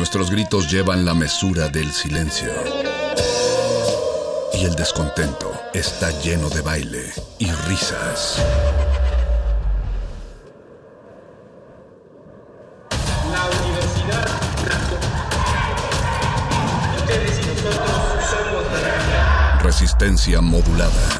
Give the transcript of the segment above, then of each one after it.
Nuestros gritos llevan la mesura del silencio. Y el descontento está lleno de baile y risas. La universidad Ustedes y nosotros somos la Resistencia modulada.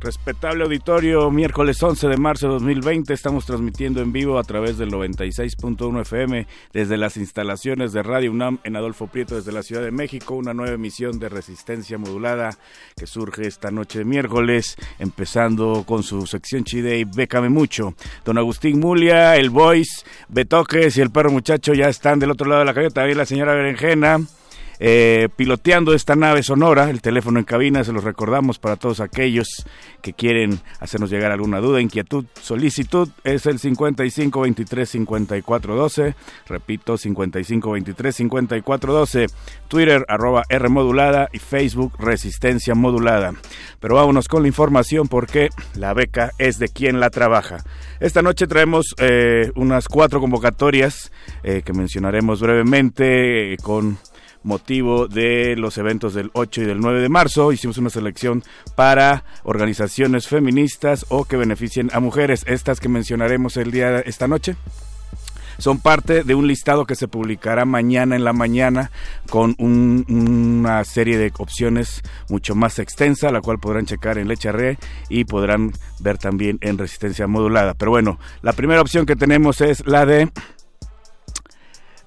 respetable auditorio, miércoles 11 de marzo de 2020, estamos transmitiendo en vivo a través del 96.1 FM desde las instalaciones de Radio UNAM en Adolfo Prieto desde la Ciudad de México, una nueva emisión de resistencia modulada que surge esta noche de miércoles, empezando con su sección Chide y Bécame Mucho. Don Agustín Mulia, el Voice, Betoques y el perro muchacho ya están del otro lado de la calle, también la señora Berenjena. Eh, piloteando esta nave sonora, el teléfono en cabina, se los recordamos para todos aquellos que quieren hacernos llegar alguna duda, inquietud, solicitud, es el 55 23 54 12, repito, 55 23 54 12, Twitter arroba R modulada y Facebook Resistencia modulada. Pero vámonos con la información porque la beca es de quien la trabaja. Esta noche traemos eh, unas cuatro convocatorias eh, que mencionaremos brevemente con motivo de los eventos del 8 y del 9 de marzo. Hicimos una selección para organizaciones feministas o que beneficien a mujeres. Estas que mencionaremos el día esta noche son parte de un listado que se publicará mañana en la mañana con un- una serie de opciones mucho más extensa, la cual podrán checar en Lecharre y podrán ver también en Resistencia Modulada. Pero bueno, la primera opción que tenemos es la de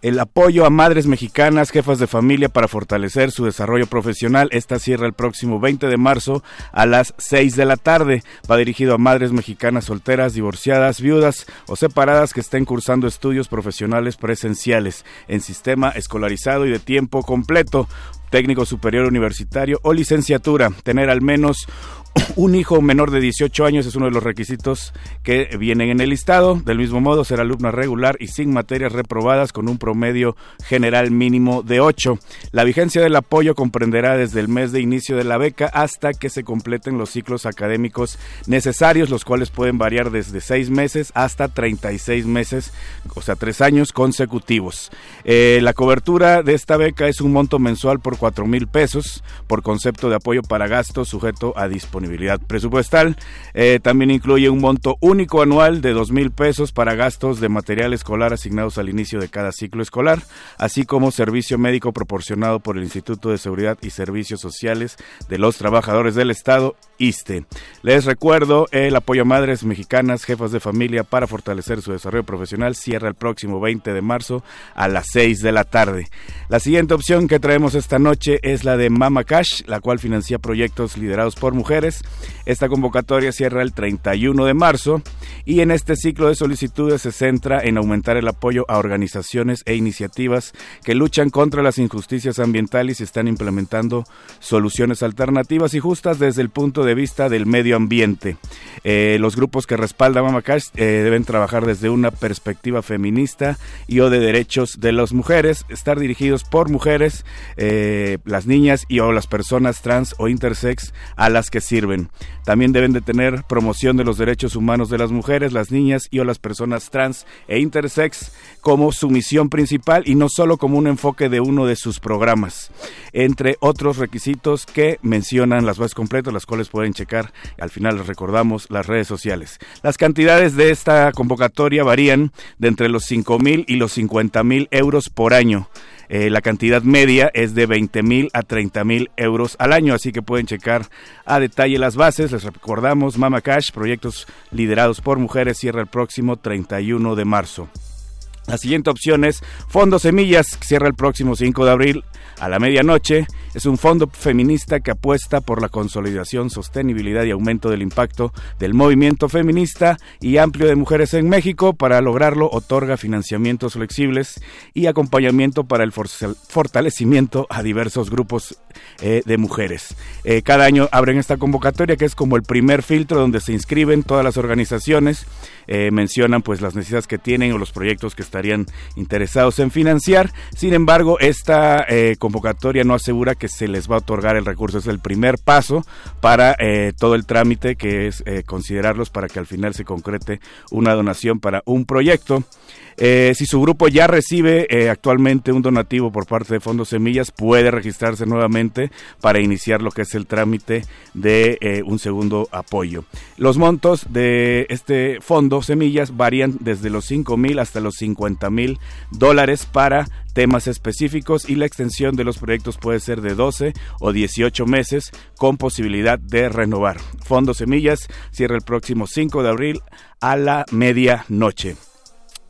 el apoyo a madres mexicanas, jefas de familia para fortalecer su desarrollo profesional. Esta cierra el próximo 20 de marzo a las 6 de la tarde. Va dirigido a madres mexicanas solteras, divorciadas, viudas o separadas que estén cursando estudios profesionales presenciales en sistema escolarizado y de tiempo completo técnico superior universitario o licenciatura. Tener al menos un hijo menor de 18 años es uno de los requisitos que vienen en el listado. Del mismo modo, ser alumna regular y sin materias reprobadas con un promedio general mínimo de 8. La vigencia del apoyo comprenderá desde el mes de inicio de la beca hasta que se completen los ciclos académicos necesarios, los cuales pueden variar desde 6 meses hasta 36 meses, o sea, 3 años consecutivos. Eh, la cobertura de esta beca es un monto mensual por 4 mil pesos por concepto de apoyo para gastos sujeto a disponibilidad presupuestal. Eh, también incluye un monto único anual de 2 mil pesos para gastos de material escolar asignados al inicio de cada ciclo escolar, así como servicio médico proporcionado por el Instituto de Seguridad y Servicios Sociales de los Trabajadores del Estado, ISTE. Les recuerdo, el apoyo a madres mexicanas, jefas de familia para fortalecer su desarrollo profesional cierra el próximo 20 de marzo a las 6 de la tarde. La siguiente opción que traemos esta noche es la de Mama Cash, la cual financia proyectos liderados por mujeres. Esta convocatoria cierra el 31 de marzo y en este ciclo de solicitudes se centra en aumentar el apoyo a organizaciones e iniciativas que luchan contra las injusticias ambientales y están implementando soluciones alternativas y justas desde el punto de vista del medio ambiente. Eh, los grupos que respaldan Mama Cash eh, deben trabajar desde una perspectiva feminista y o de derechos de las mujeres, estar dirigidos por mujeres, eh, las niñas y o las personas trans o intersex a las que sirve También deben de tener promoción de los derechos humanos de las mujeres, las niñas y o las personas trans e intersex como su misión principal y no solo como un enfoque de uno de sus programas, entre otros requisitos que mencionan las bases completas, las cuales pueden checar. Al final les recordamos las redes sociales. Las cantidades de esta convocatoria varían de entre los 5 mil y los 50 mil euros por año. Eh, la cantidad media es de 20 mil a 30 mil euros al año, así que pueden checar a detalle las bases. Les recordamos, Mama Cash, proyectos liderados por mujeres, cierra el próximo 31 de marzo. La siguiente opción es Fondo Semillas, cierra el próximo 5 de abril a la medianoche. Es un fondo feminista que apuesta por la consolidación, sostenibilidad y aumento del impacto del movimiento feminista y amplio de mujeres en México. Para lograrlo, otorga financiamientos flexibles y acompañamiento para el fortalecimiento a diversos grupos eh, de mujeres. Eh, cada año abren esta convocatoria que es como el primer filtro donde se inscriben todas las organizaciones, eh, mencionan pues las necesidades que tienen o los proyectos que estarían interesados en financiar. Sin embargo, esta convocatoria no asegura que se les va a otorgar el recurso. Es el primer paso para todo el trámite que es considerarlos para que al final se concrete una donación para un proyecto. Eh, si su grupo ya recibe eh, actualmente un donativo por parte de Fondos Semillas, puede registrarse nuevamente para iniciar lo que es el trámite de eh, un segundo apoyo. Los montos de este fondo Semillas varían desde los 5 mil hasta los 50 mil dólares para temas específicos y la extensión de los proyectos puede ser de 12 o 18 meses con posibilidad de renovar. Fondo Semillas cierra el próximo 5 de abril a la medianoche.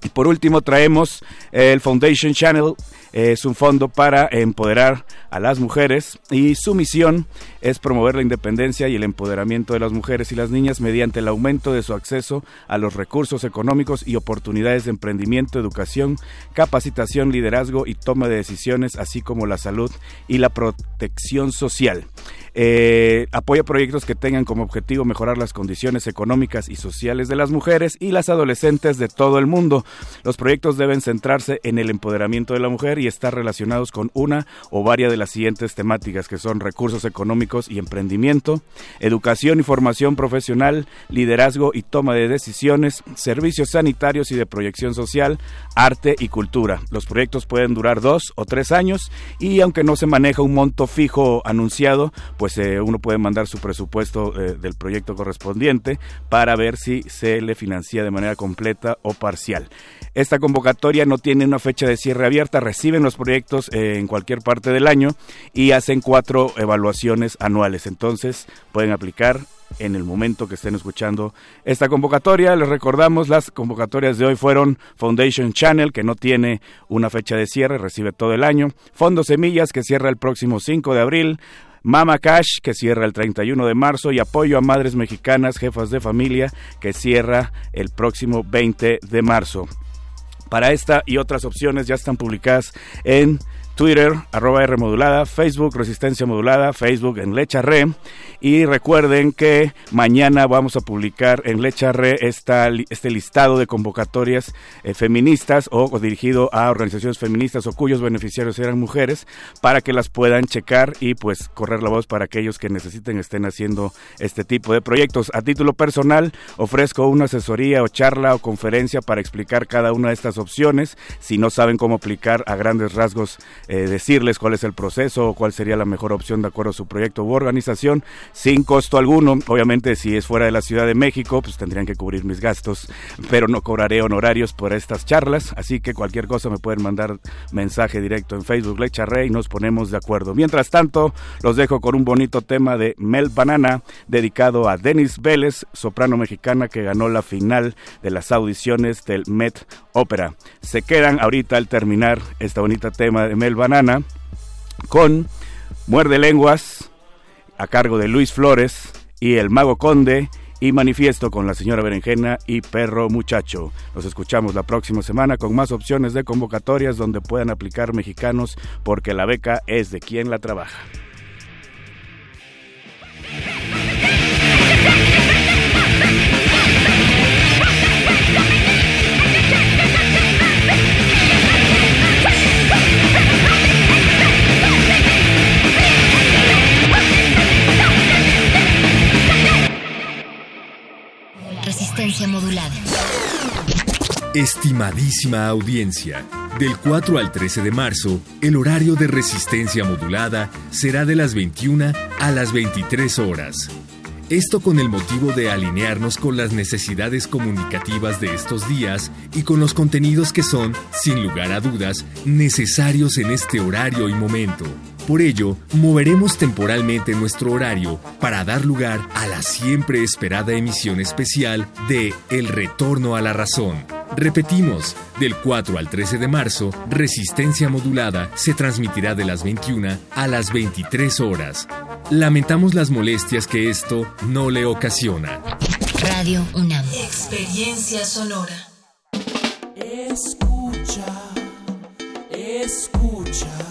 Y por último traemos el Foundation Channel, es un fondo para empoderar a las mujeres y su misión es promover la independencia y el empoderamiento de las mujeres y las niñas mediante el aumento de su acceso a los recursos económicos y oportunidades de emprendimiento, educación, capacitación, liderazgo y toma de decisiones, así como la salud y la protección social. Eh, apoya proyectos que tengan como objetivo mejorar las condiciones económicas y sociales de las mujeres y las adolescentes de todo el mundo. Los proyectos deben centrarse en el empoderamiento de la mujer y estar relacionados con una o varias de las siguientes temáticas que son recursos económicos y emprendimiento, educación y formación profesional, liderazgo y toma de decisiones, servicios sanitarios y de proyección social, arte y cultura. Los proyectos pueden durar dos o tres años y aunque no se maneja un monto fijo anunciado, pues eh, uno puede mandar su presupuesto eh, del proyecto correspondiente para ver si se le financia de manera completa o parcial. Esta convocatoria no tiene una fecha de cierre abierta, reciben los proyectos eh, en cualquier parte del año y hacen cuatro evaluaciones anuales. Entonces pueden aplicar en el momento que estén escuchando esta convocatoria. Les recordamos, las convocatorias de hoy fueron Foundation Channel, que no tiene una fecha de cierre, recibe todo el año. Fondo Semillas, que cierra el próximo 5 de abril. Mama Cash, que cierra el 31 de marzo, y Apoyo a Madres Mexicanas, Jefas de Familia, que cierra el próximo 20 de marzo. Para esta y otras opciones. Ya están publicadas en Twitter, arroba R modulada, Facebook, Resistencia Modulada, Facebook en Lecha Re. Y recuerden que mañana vamos a publicar en Lecha Re este listado de convocatorias eh, feministas o, dirigido a organizaciones feministas o cuyos beneficiarios eran mujeres para que las puedan checar y pues correr la voz para aquellos que necesiten estén haciendo este tipo de proyectos. A título personal ofrezco una asesoría o charla o conferencia para explicar cada una de estas opciones. Si no saben cómo aplicar a grandes rasgos eh, decirles cuál es el proceso o cuál sería la mejor opción de acuerdo a su proyecto u organización sin costo alguno. Obviamente si es fuera de la Ciudad de México, pues tendrían que cubrir mis gastos, pero no cobraré honorarios por estas charlas, así que cualquier cosa me pueden mandar mensaje directo en Facebook Lecha Rey y nos ponemos de acuerdo. Mientras tanto, los dejo con un bonito tema de Mel Banana dedicado a Denis Vélez, soprano mexicana que ganó la final de las audiciones del Met Opera. Se quedan ahorita al terminar este bonito tema de Mel Banana con Muerde Lenguas a cargo de Luis Flores y El Mago Conde y Manifiesto con la señora Berenjena y Perro Muchacho. Nos escuchamos la próxima semana con más opciones de convocatorias donde puedan aplicar mexicanos porque la beca es de quien la trabaja. Modulada. Estimadísima audiencia, del 4 al 13 de marzo, el horario de resistencia modulada será de las 21 a las 23 horas. Esto con el motivo de alinearnos con las necesidades comunicativas de estos días y con los contenidos que son, sin lugar a dudas, necesarios en este horario y momento. Por ello, moveremos temporalmente nuestro horario para dar lugar a la siempre esperada emisión especial de El Retorno a la Razón. Repetimos, del 4 al 13 de marzo, Resistencia Modulada se transmitirá de las 21 a las 23 horas. Lamentamos las molestias que esto no le ocasiona. Radio UNAM. Experiencia sonora. Escucha, escuchas.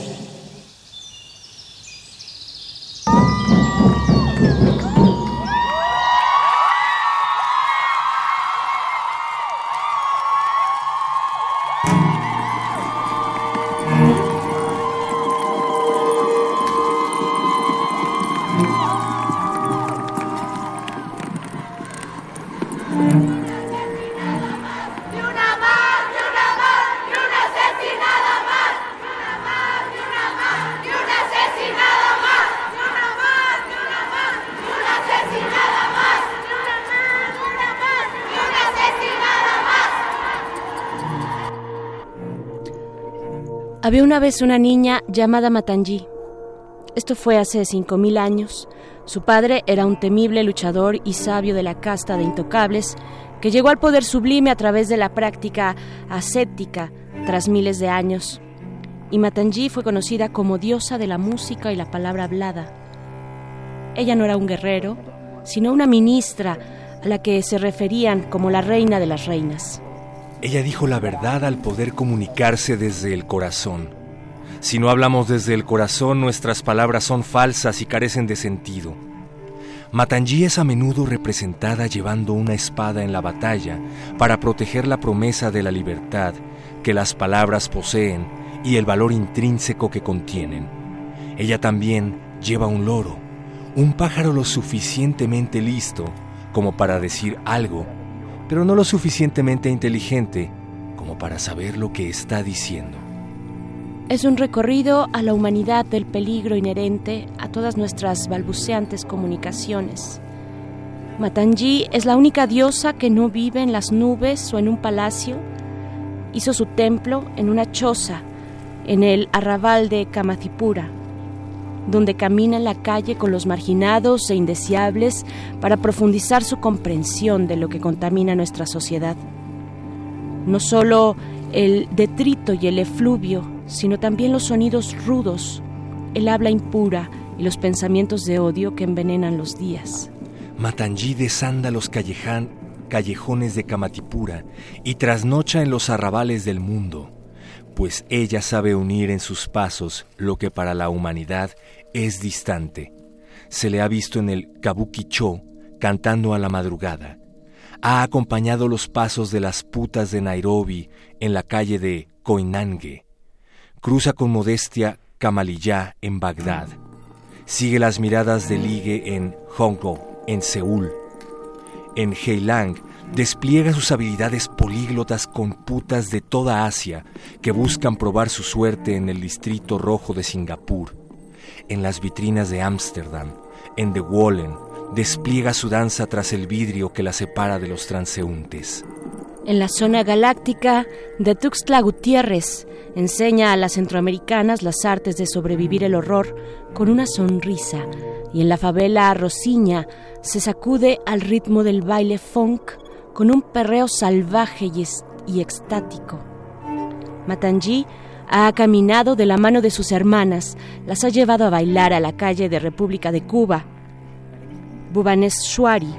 Había una vez una niña llamada Matanji. Esto fue hace 5.000 años. Su padre era un temible luchador y sabio de la casta de intocables que llegó al poder sublime a través de la práctica ascética tras miles de años. Y Matanji fue conocida como diosa de la música y la palabra hablada. Ella no era un guerrero, sino una ministra a la que se referían como la reina de las reinas. Ella dijo la verdad al poder comunicarse desde el corazón. Si no hablamos desde el corazón, nuestras palabras son falsas y carecen de sentido. Matanji es a menudo representada llevando una espada en la batalla para proteger la promesa de la libertad que las palabras poseen y el valor intrínseco que contienen. Ella también lleva un loro, un pájaro lo suficientemente listo como para decir algo, pero no lo suficientemente inteligente como para saber lo que está diciendo. Es un recorrido a la humanidad del peligro inherente a todas nuestras balbuceantes comunicaciones. Matanji es la única diosa que no vive en las nubes o en un palacio. Hizo su templo en una choza, en el arrabal de Kamathipura, donde camina en la calle con los marginados e indeseables para profundizar su comprensión de lo que contamina nuestra sociedad. No solo el detrito y el efluvio, sino también los sonidos rudos, el habla impura y los pensamientos de odio que envenenan los días. Matanji desanda los callejones de Kamatipura y trasnocha en los arrabales del mundo, pues ella sabe unir en sus pasos lo que para la humanidad es distante. Se le ha visto en el Kabuki-cho cantando a la madrugada. Ha acompañado los pasos de las putas de Nairobi en la calle de Koinange. Cruza con modestia Kamaliyá en Bagdad. Sigue las miradas de ligue en Hong Kong, en Seúl. En Heilang despliega sus habilidades políglotas con putas de toda Asia que buscan probar su suerte en el distrito rojo de Singapur. En las vitrinas de Ámsterdam, en The Wallen, despliega su danza tras el vidrio que la separa de los transeúntes. En la zona galáctica de Tuxtla Gutiérrez enseña a las centroamericanas las artes de sobrevivir el horror con una sonrisa y en la favela Rosiña se sacude al ritmo del baile funk con un perreo salvaje y, y extático. Matanji ha caminado de la mano de sus hermanas, las ha llevado a bailar a la calle de República de Cuba. Bhubaneswari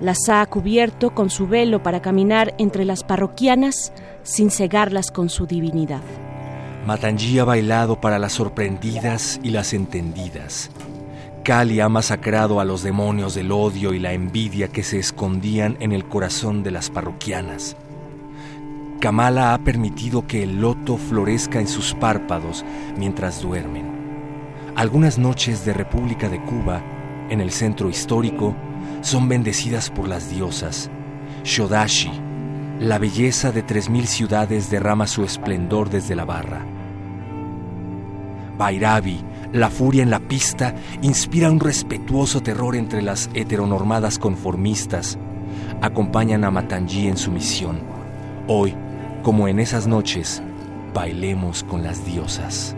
las ha cubierto con su velo para caminar entre las parroquianas sin cegarlas con su divinidad. Matangi ha bailado para las sorprendidas y las entendidas. Kali ha masacrado a los demonios del odio y la envidia que se escondían en el corazón de las parroquianas. Kamala ha permitido que el loto florezca en sus párpados mientras duermen. Algunas noches de República de Cuba, en el centro histórico, son bendecidas por las diosas. Shodashi, la belleza de tres mil ciudades derrama su esplendor desde la barra. Bairabi, la furia en la pista, inspira un respetuoso terror entre las heteronormadas conformistas. Acompañan a Matangi en su misión. Hoy, como en esas noches, bailemos con las diosas.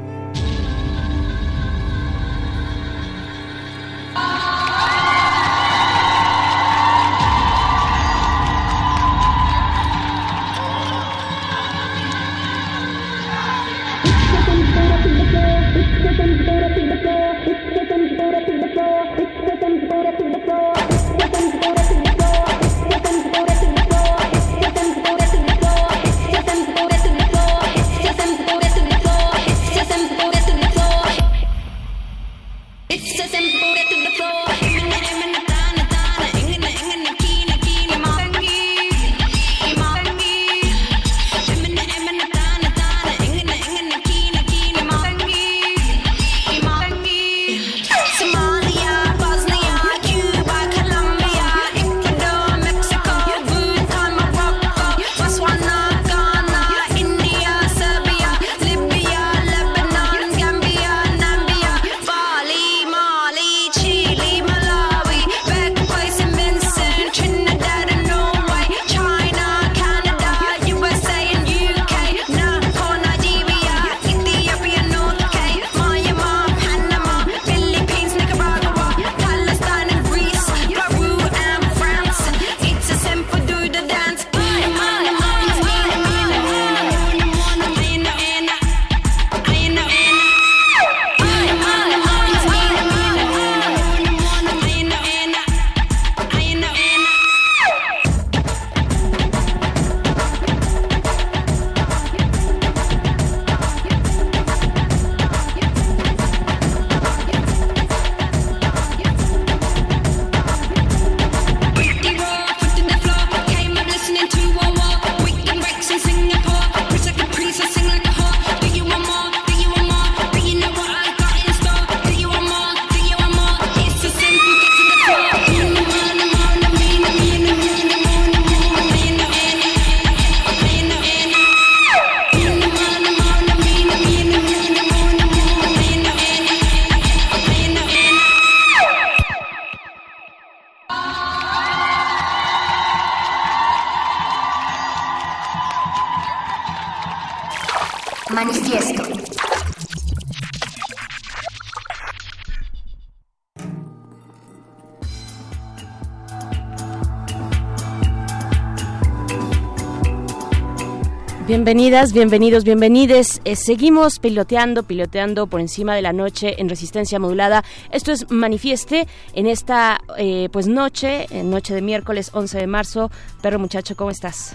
Bienvenidas, bienvenidos, bienvenides. Eh, seguimos piloteando, piloteando por encima de la noche en resistencia modulada. Esto es Manifieste en esta eh, pues noche, noche de miércoles 11 de marzo. Perro muchacho, ¿cómo estás?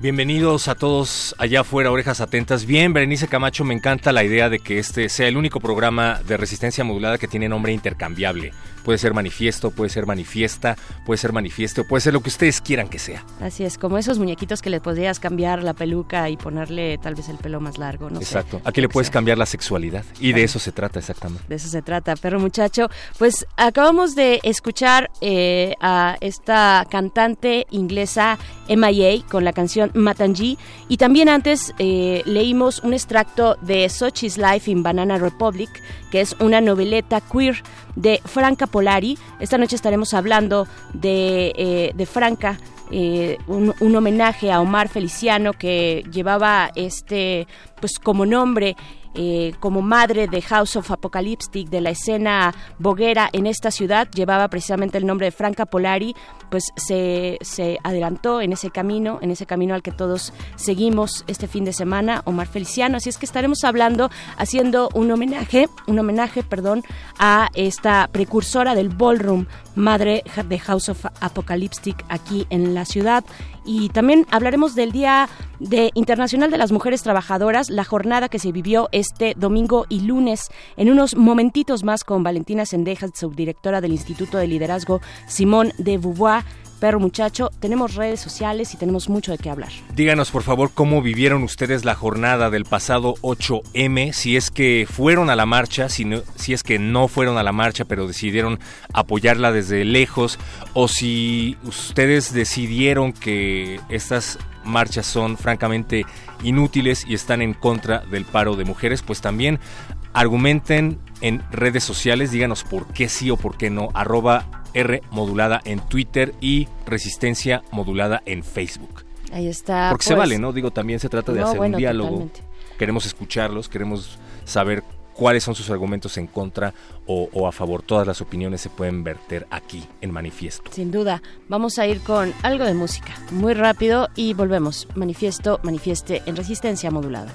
Bienvenidos a todos allá afuera, orejas atentas. Bien, Berenice Camacho, me encanta la idea de que este sea el único programa de resistencia modulada que tiene nombre intercambiable. Puede ser manifiesto, puede ser manifiesta, puede ser manifiesto, puede ser lo que ustedes quieran que sea. Así es, como esos muñequitos que le podrías cambiar la peluca y ponerle tal vez el pelo más largo, no Exacto. Aquí le puedes cambiar la sexualidad y de eso se trata exactamente. De eso se trata, perro muchacho. Pues acabamos de escuchar eh, a esta cantante inglesa MIA con la canción Matangi y también antes eh, leímos un extracto de Sochi's Life in Banana Republic, que es una noveleta queer de Franca Esta noche estaremos hablando de, eh, de Franca, eh, un, un, homenaje a Omar Feliciano que llevaba este, pues como nombre eh, como madre de House of Apocalyptic, de la escena boguera en esta ciudad, llevaba precisamente el nombre de Franca Polari, pues se, se adelantó en ese camino, en ese camino al que todos seguimos este fin de semana, Omar Feliciano. Así es que estaremos hablando, haciendo un homenaje, un homenaje, perdón, a esta precursora del ballroom, madre de House of Apocalyptic aquí en la ciudad. Y también hablaremos del Día de Internacional de las Mujeres Trabajadoras, la jornada que se vivió este domingo y lunes. En unos momentitos más con Valentina Sendejas, subdirectora del Instituto de Liderazgo Simón de Beauvoir Perro Muchacho, tenemos redes sociales y tenemos mucho de qué hablar. Díganos, por favor, cómo vivieron ustedes la jornada del pasado 8M, si es que fueron a la marcha, si, si es que no fueron a la marcha, pero decidieron apoyarla desde lejos, o si ustedes decidieron que estas marchas son francamente inútiles y están en contra del paro de mujeres, pues también argumenten en redes sociales, díganos por qué sí o por qué no, arroba R modulada en Twitter y Resistencia modulada en Facebook. Ahí está. Porque se pues, vale, ¿no? Digo, también se trata de hacer un diálogo. Queremos escucharlos, queremos saber cuáles son sus argumentos en contra o, o, a favor. Todas las opiniones se pueden verter aquí en Manifiesto. Sin duda. Vamos a ir con algo de música, muy rápido y volvemos. Manifiesto, manifieste en resistencia modulada.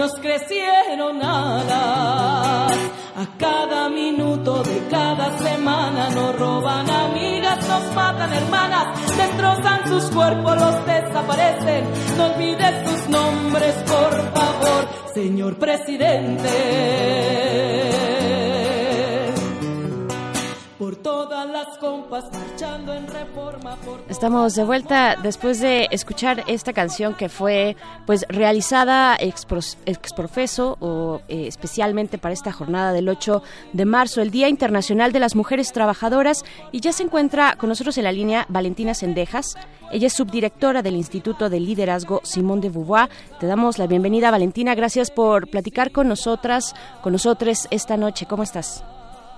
nos crecieron alas. A cada minuto de cada semana nos roban amigas, nos matan hermanas, destrozan sus cuerpos, los desaparecen. No olvides sus nombres, por favor, señor presidente todas las compas marchando en reforma. Estamos de vuelta después de escuchar esta canción que fue pues realizada ex, profeso o eh, especialmente para esta jornada del 8 de marzo, el Día Internacional de las Mujeres Trabajadoras y ya se encuentra con nosotros en la línea Valentina Sendejas. Ella es subdirectora del Instituto de Liderazgo Simón de Beauvoir. Te damos la bienvenida, Valentina. Gracias por platicar con nosotras, con nosotros esta noche. ¿Cómo estás?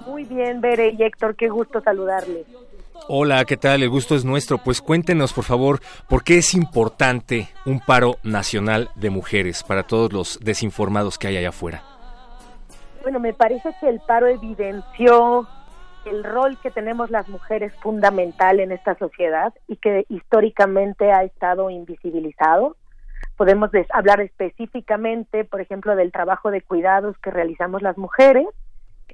Muy bien, Bere y Héctor, qué gusto saludarles. Hola, ¿qué tal? El gusto es nuestro. Pues cuéntenos, por favor, por qué es importante un paro nacional de mujeres para todos los desinformados que hay allá afuera. Bueno, me parece que el paro evidenció el rol que tenemos las mujeres fundamental en esta sociedad y que históricamente ha estado invisibilizado. Podemos hablar específicamente, por ejemplo, del trabajo de cuidados que realizamos las mujeres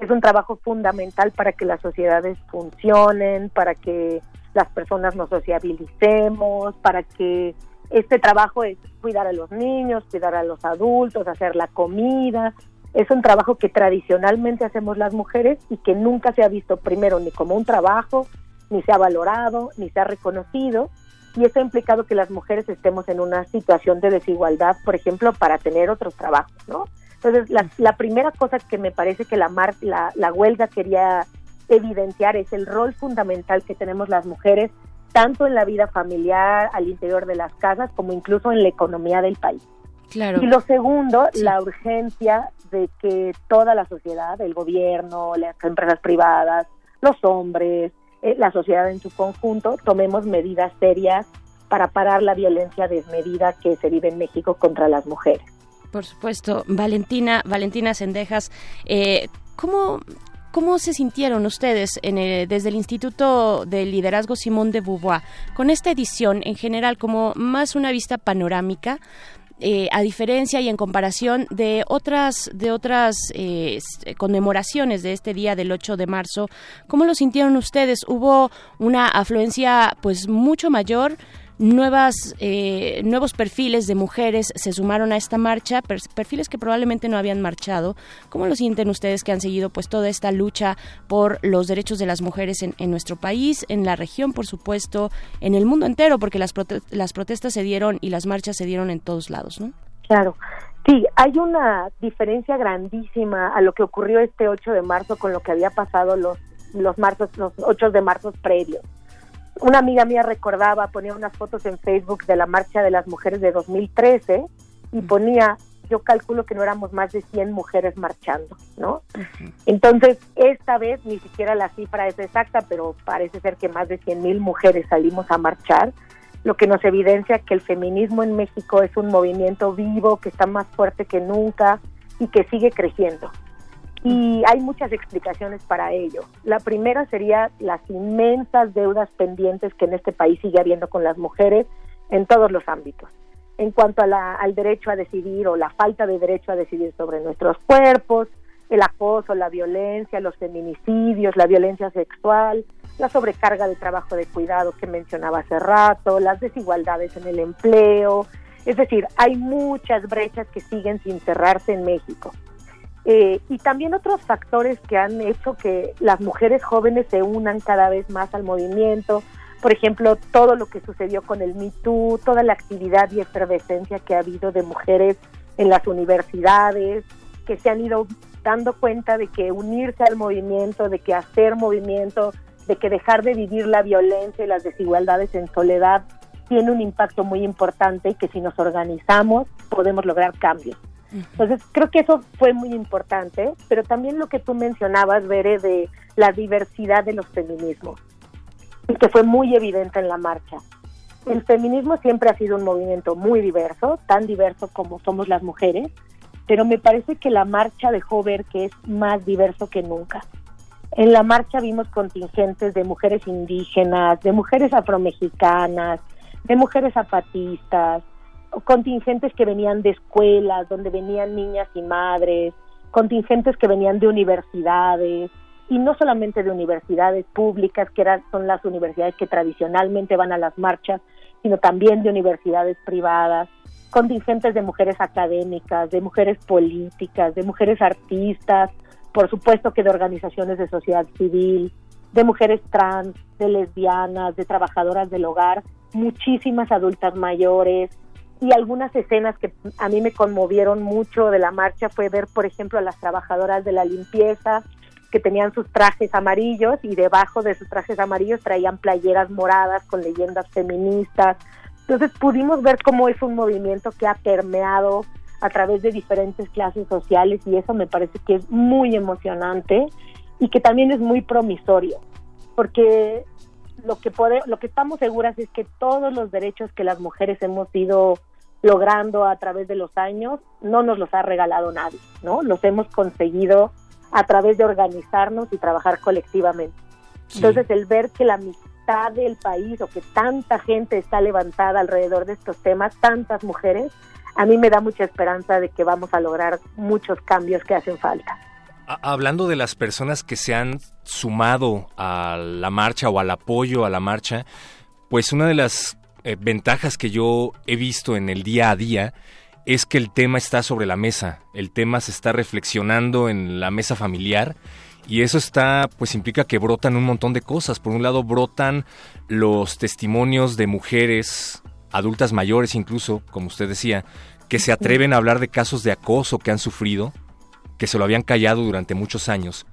es un trabajo fundamental para que las sociedades funcionen, para que las personas nos sociabilicemos, para que este trabajo es cuidar a los niños, cuidar a los adultos, hacer la comida. Es un trabajo que tradicionalmente hacemos las mujeres y que nunca se ha visto primero ni como un trabajo, ni se ha valorado, ni se ha reconocido. Y eso ha implicado que las mujeres estemos en una situación de desigualdad, por ejemplo, para tener otros trabajos, ¿no? Entonces, la, primera cosa que me parece que la, la, huelga quería evidenciar es el rol fundamental que tenemos las mujeres, tanto en la vida familiar, al interior de las casas, como incluso en la economía del país. Claro. Y lo segundo, la urgencia de que toda la sociedad, el gobierno, las empresas privadas, los hombres, eh, la sociedad en su conjunto, tomemos medidas serias para parar la violencia desmedida que se vive en México contra las mujeres. Por supuesto, Valentina, Valentina Sendejas, eh, ¿cómo, ¿Cómo se sintieron ustedes en desde el Instituto de Liderazgo Simón de Beauvoir con esta edición en general como más una vista panorámica? Eh, a diferencia y en comparación de otras de otras eh, conmemoraciones de este día del 8 de marzo, ¿cómo lo sintieron ustedes? ¿Hubo una afluencia pues mucho mayor? Nuevas, eh, nuevos perfiles de mujeres se sumaron a esta marcha, perfiles que probablemente no habían marchado. ¿Cómo lo sienten ustedes que han seguido pues toda esta lucha por los derechos de las mujeres en, nuestro país, en la región, por supuesto, en el mundo entero, porque las, las protestas se dieron y las marchas se dieron en todos lados, ¿no? Claro. Sí, hay una diferencia grandísima a lo que ocurrió este 8 de marzo con lo que había pasado los los martes, los 8 de marzo previos. Una amiga mía recordaba, ponía unas fotos en Facebook de la marcha de las mujeres de 2013 y ponía, yo calculo que no éramos más de 100 mujeres marchando, ¿no? Entonces, esta vez ni siquiera la cifra es exacta, pero parece ser que más de 100 mil mujeres salimos a marchar, lo que nos evidencia que el feminismo en México es un movimiento vivo, que está más fuerte que nunca y que sigue creciendo. Y hay muchas explicaciones para ello. La primera sería las inmensas deudas pendientes que en este país sigue habiendo con las mujeres en todos los ámbitos. En cuanto al derecho a decidir o la falta de derecho a decidir sobre nuestros cuerpos, el acoso, la violencia, los feminicidios, la violencia sexual, la sobrecarga de trabajo de cuidado que mencionaba hace rato, las desigualdades en el empleo. Es decir, hay muchas brechas que siguen sin cerrarse en México. Eh, y también otros factores que han hecho que las mujeres jóvenes se unan cada vez más al movimiento, por ejemplo, todo lo que sucedió con el Me Too, toda la actividad y efervescencia que ha habido de mujeres en las universidades, que se han ido dando cuenta de que unirse al movimiento, de que hacer movimiento, de que dejar de vivir la violencia y las desigualdades en soledad tiene un impacto muy importante y que si nos organizamos podemos lograr cambios. Entonces, creo que eso fue muy importante, pero también lo que tú mencionabas, Bere, de la diversidad de los feminismos, y que fue muy evidente en la marcha. El feminismo siempre ha sido un movimiento muy diverso, tan diverso como somos las mujeres, pero me parece que la marcha dejó ver que es más diverso que nunca. En la marcha vimos contingentes de mujeres indígenas, de mujeres afromexicanas, de mujeres zapatistas, contingentes que venían de escuelas, donde venían niñas y madres, contingentes que venían de universidades, y no solamente de universidades públicas, que eran, son las universidades que tradicionalmente van a las marchas, sino también de universidades privadas, contingentes de mujeres académicas, de mujeres políticas, de mujeres artistas, por supuesto que de organizaciones de sociedad civil, de mujeres trans, de lesbianas, de trabajadoras del hogar, muchísimas adultas mayores, y algunas escenas que a mí me conmovieron mucho de la marcha fue ver, por ejemplo, a las trabajadoras de la limpieza que tenían sus trajes amarillos y debajo de sus trajes amarillos traían playeras moradas con leyendas feministas. Entonces pudimos ver cómo es un movimiento que ha permeado a través de diferentes clases sociales y eso me parece que es muy emocionante y que también es muy promisorio, porque lo que puede, lo que estamos seguras es que todos los derechos que las mujeres hemos ido logrando a través de los años no nos los ha regalado nadie, ¿no? Los hemos conseguido a través de organizarnos y trabajar colectivamente. Entonces, el ver que la mitad del país o que tanta gente está levantada alrededor de estos temas, tantas mujeres, a mí me da mucha esperanza de que vamos a lograr muchos cambios que hacen falta. Hablando de las personas que se han sumado a la marcha o al apoyo a la marcha, pues una de las eh, ventajas que yo he visto en el día a día es que el tema está sobre la mesa, el tema se está reflexionando en la mesa familiar y eso está, pues implica que brotan un montón de cosas. Por un lado brotan los testimonios de mujeres, adultas mayores incluso, como usted decía, que se atreven a hablar de casos de acoso que han sufrido, que se lo habían callado durante muchos años.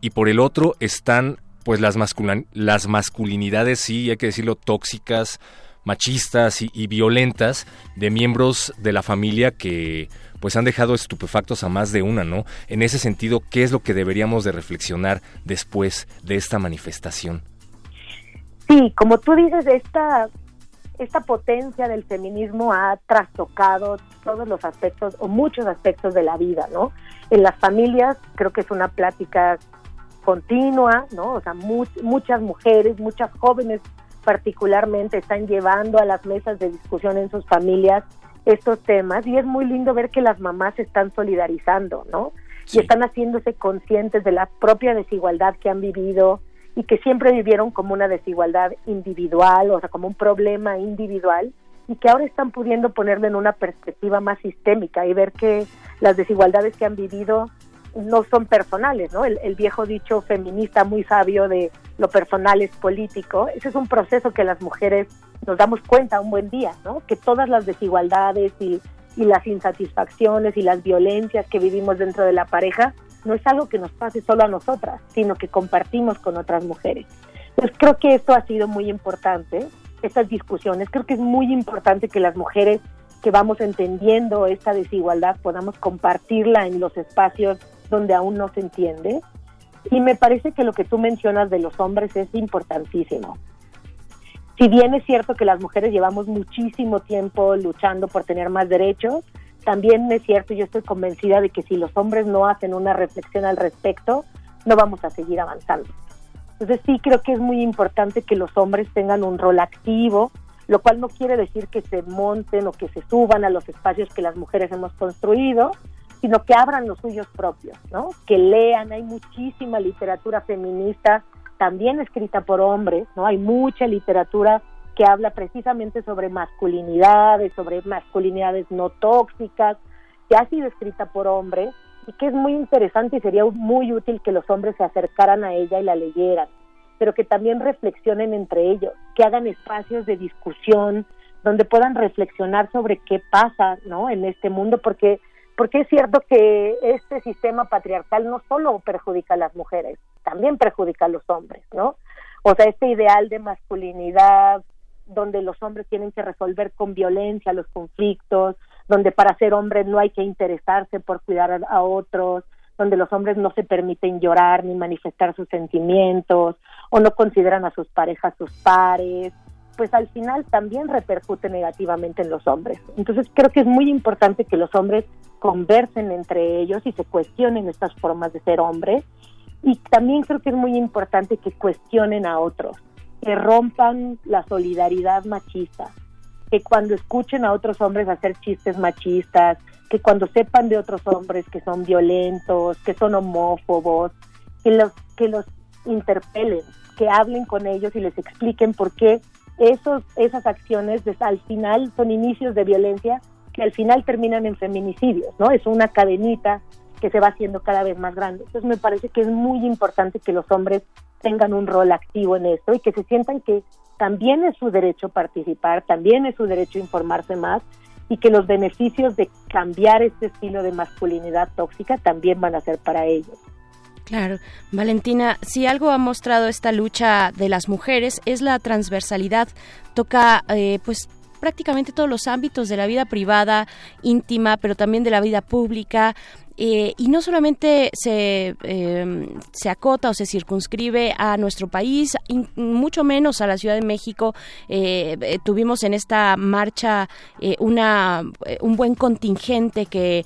Y por el otro están pues las, las masculinidades, sí, hay que decirlo, tóxicas, machistas y, violentas de miembros de la familia que pues han dejado estupefactos a más de una, ¿no? En ese sentido, ¿qué es lo que deberíamos de reflexionar después de esta manifestación? Sí, como tú dices, esta esta potencia del feminismo ha trastocado todos los aspectos o muchos aspectos de la vida, ¿no? En las familias creo que es una plática continua, ¿no? O sea, muchas mujeres, muchas jóvenes particularmente están llevando a las mesas de discusión en sus familias estos temas y es muy lindo ver que las mamás se están solidarizando, ¿no? Y están haciéndose conscientes de la propia desigualdad que han vivido, y que siempre vivieron como una desigualdad individual, o sea, como un problema individual, y que ahora están pudiendo ponerlo en una perspectiva más sistémica y ver que las desigualdades que han vivido no son personales, ¿no? El, viejo dicho feminista muy sabio de lo personal es político, ese es un proceso que las mujeres nos damos cuenta un buen día, ¿no? Que todas las desigualdades y y las insatisfacciones y las violencias que vivimos dentro de la pareja no es algo que nos pase solo a nosotras, sino que compartimos con otras mujeres. Entonces creo que esto ha sido muy importante, estas discusiones, creo que es muy importante que las mujeres que vamos entendiendo esta desigualdad podamos compartirla en los espacios donde aún no se entiende. Y me parece que lo que tú mencionas de los hombres es importantísimo. Si bien es cierto que las mujeres llevamos muchísimo tiempo luchando por tener más derechos, también es cierto, yo estoy convencida de que si los hombres no hacen una reflexión al respecto, no vamos a seguir avanzando. Entonces sí creo que es muy importante que los hombres tengan un rol activo, lo cual no quiere decir que se monten o que se suban a los espacios que las mujeres hemos construido, sino que abran los suyos propios, ¿no? Que lean, hay muchísima literatura feminista también escrita por hombres, ¿no? Hay mucha literatura que habla precisamente sobre masculinidades, sobre masculinidades no tóxicas, que ha sido escrita por hombres y que es muy interesante y sería muy útil que los hombres se acercaran a ella y la leyeran, pero que también reflexionen entre ellos, que hagan espacios de discusión donde puedan reflexionar sobre qué pasa, ¿no? En este mundo, porque porque es cierto que este sistema patriarcal no solo perjudica a las mujeres, también perjudica a los hombres, ¿no? O sea, este ideal de masculinidad donde los hombres tienen que resolver con violencia los conflictos, donde para ser hombres no hay que interesarse por cuidar a, otros, donde los hombres no se permiten llorar ni manifestar sus sentimientos o no consideran a sus parejas sus pares, pues al final también repercute negativamente en los hombres. Entonces creo que es muy importante que los hombres conversen entre ellos y se cuestionen estas formas de ser hombres y también creo que es muy importante que cuestionen a otros que rompan la solidaridad machista, que cuando escuchen a otros hombres hacer chistes machistas, que cuando sepan de otros hombres que son violentos, que son homófobos, que los que los interpelen, que hablen con ellos y les expliquen por qué esos esas acciones al final son inicios de violencia que al final terminan en feminicidios, ¿no? Es una cadenita que se va haciendo cada vez más grande. Entonces me parece que es muy importante que los hombres tengan un rol activo en esto y que se sientan que también es su derecho participar, también es su derecho informarse más y que los beneficios de cambiar este estilo de masculinidad tóxica también van a ser para ellos. Claro, Valentina, si algo ha mostrado esta lucha de las mujeres es la transversalidad, toca eh, pues prácticamente todos los ámbitos de la vida privada, íntima, pero también de la vida pública. Eh, y no solamente se, em, se acota o se circunscribe a nuestro país, mucho menos a la Ciudad de México. Eh, eh, tuvimos en esta marcha una, un buen contingente que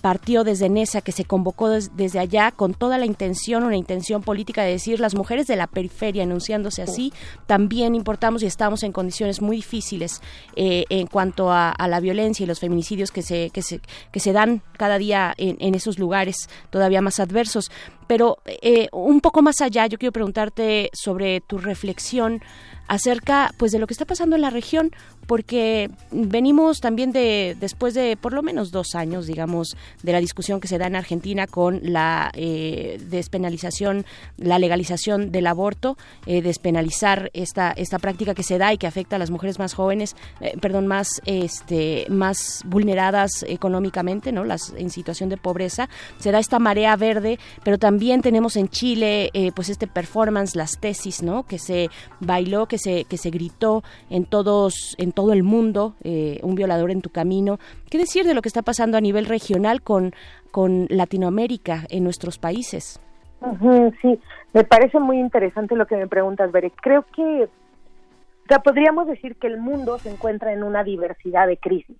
partió desde NESA, que se convocó desde allá con toda la intención, una intención política de decir las mujeres de la periferia, enunciándose así, también importamos y estamos en condiciones muy difíciles en cuanto a, la violencia y los feminicidios que se, que se, que se dan cada día en esos lugares todavía más adversos. Pero eh, un poco más allá, yo quiero preguntarte sobre tu reflexión acerca pues de lo que está pasando en la región porque venimos también de después de por lo menos dos años digamos de la discusión que se da en Argentina con la eh, despenalización la legalización del aborto eh, despenalizar esta esta práctica que se da y que afecta a las mujeres más jóvenes eh, perdón más este más vulneradas económicamente no las en situación de pobreza. Se da esta marea verde pero también tenemos en Chile eh, pues este performance las tesis no que se bailó que se que se gritó en todos en todo el mundo, eh, un violador en tu camino. ¿Qué decir de lo que está pasando a nivel regional con, con Latinoamérica en nuestros países? sí, me parece muy interesante lo que me preguntas, Bere. Creo que, o sea, podríamos decir que el mundo se encuentra en una diversidad de crisis.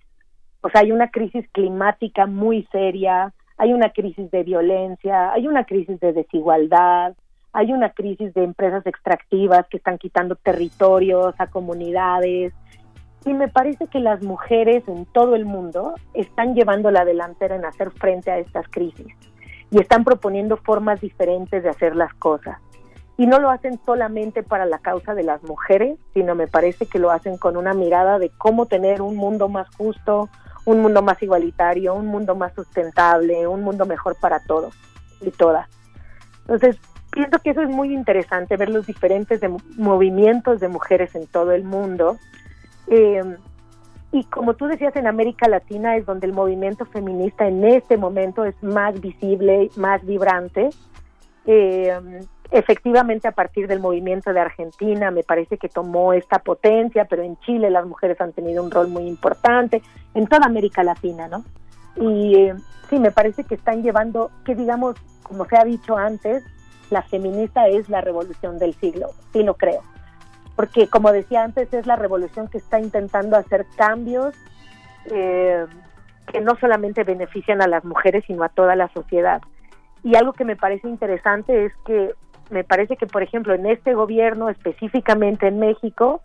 O sea, hay una crisis climática muy seria, hay una crisis de violencia, hay una crisis de desigualdad, hay una crisis de empresas extractivas que están quitando territorios a comunidades, y me parece que las mujeres en todo el mundo están llevando la delantera en hacer frente a estas crisis y están proponiendo formas diferentes de hacer las cosas. Y no lo hacen solamente para la causa de las mujeres, sino me parece que lo hacen con una mirada de cómo tener un mundo más justo, un mundo más igualitario, un mundo más sustentable, un mundo mejor para todos y todas. Entonces, pienso que eso es muy interesante, ver los diferentes movimientos de mujeres en todo el mundo eh, Y como tú decías, en América Latina es donde el movimiento feminista en este momento es más visible, más vibrante. Eh, efectivamente, a partir del movimiento de Argentina, me parece que tomó esta potencia, pero en Chile las mujeres han tenido un rol muy importante, en toda América Latina, ¿no? Y eh, sí, me parece que están llevando, que digamos, como se ha dicho antes, la feminista es la revolución del siglo, sí lo creo. Porque como decía antes, es la revolución que está intentando hacer cambios eh, que no solamente benefician a las mujeres, sino a toda la sociedad. Y algo que me parece interesante es que me parece que, por ejemplo, en este gobierno, específicamente en México,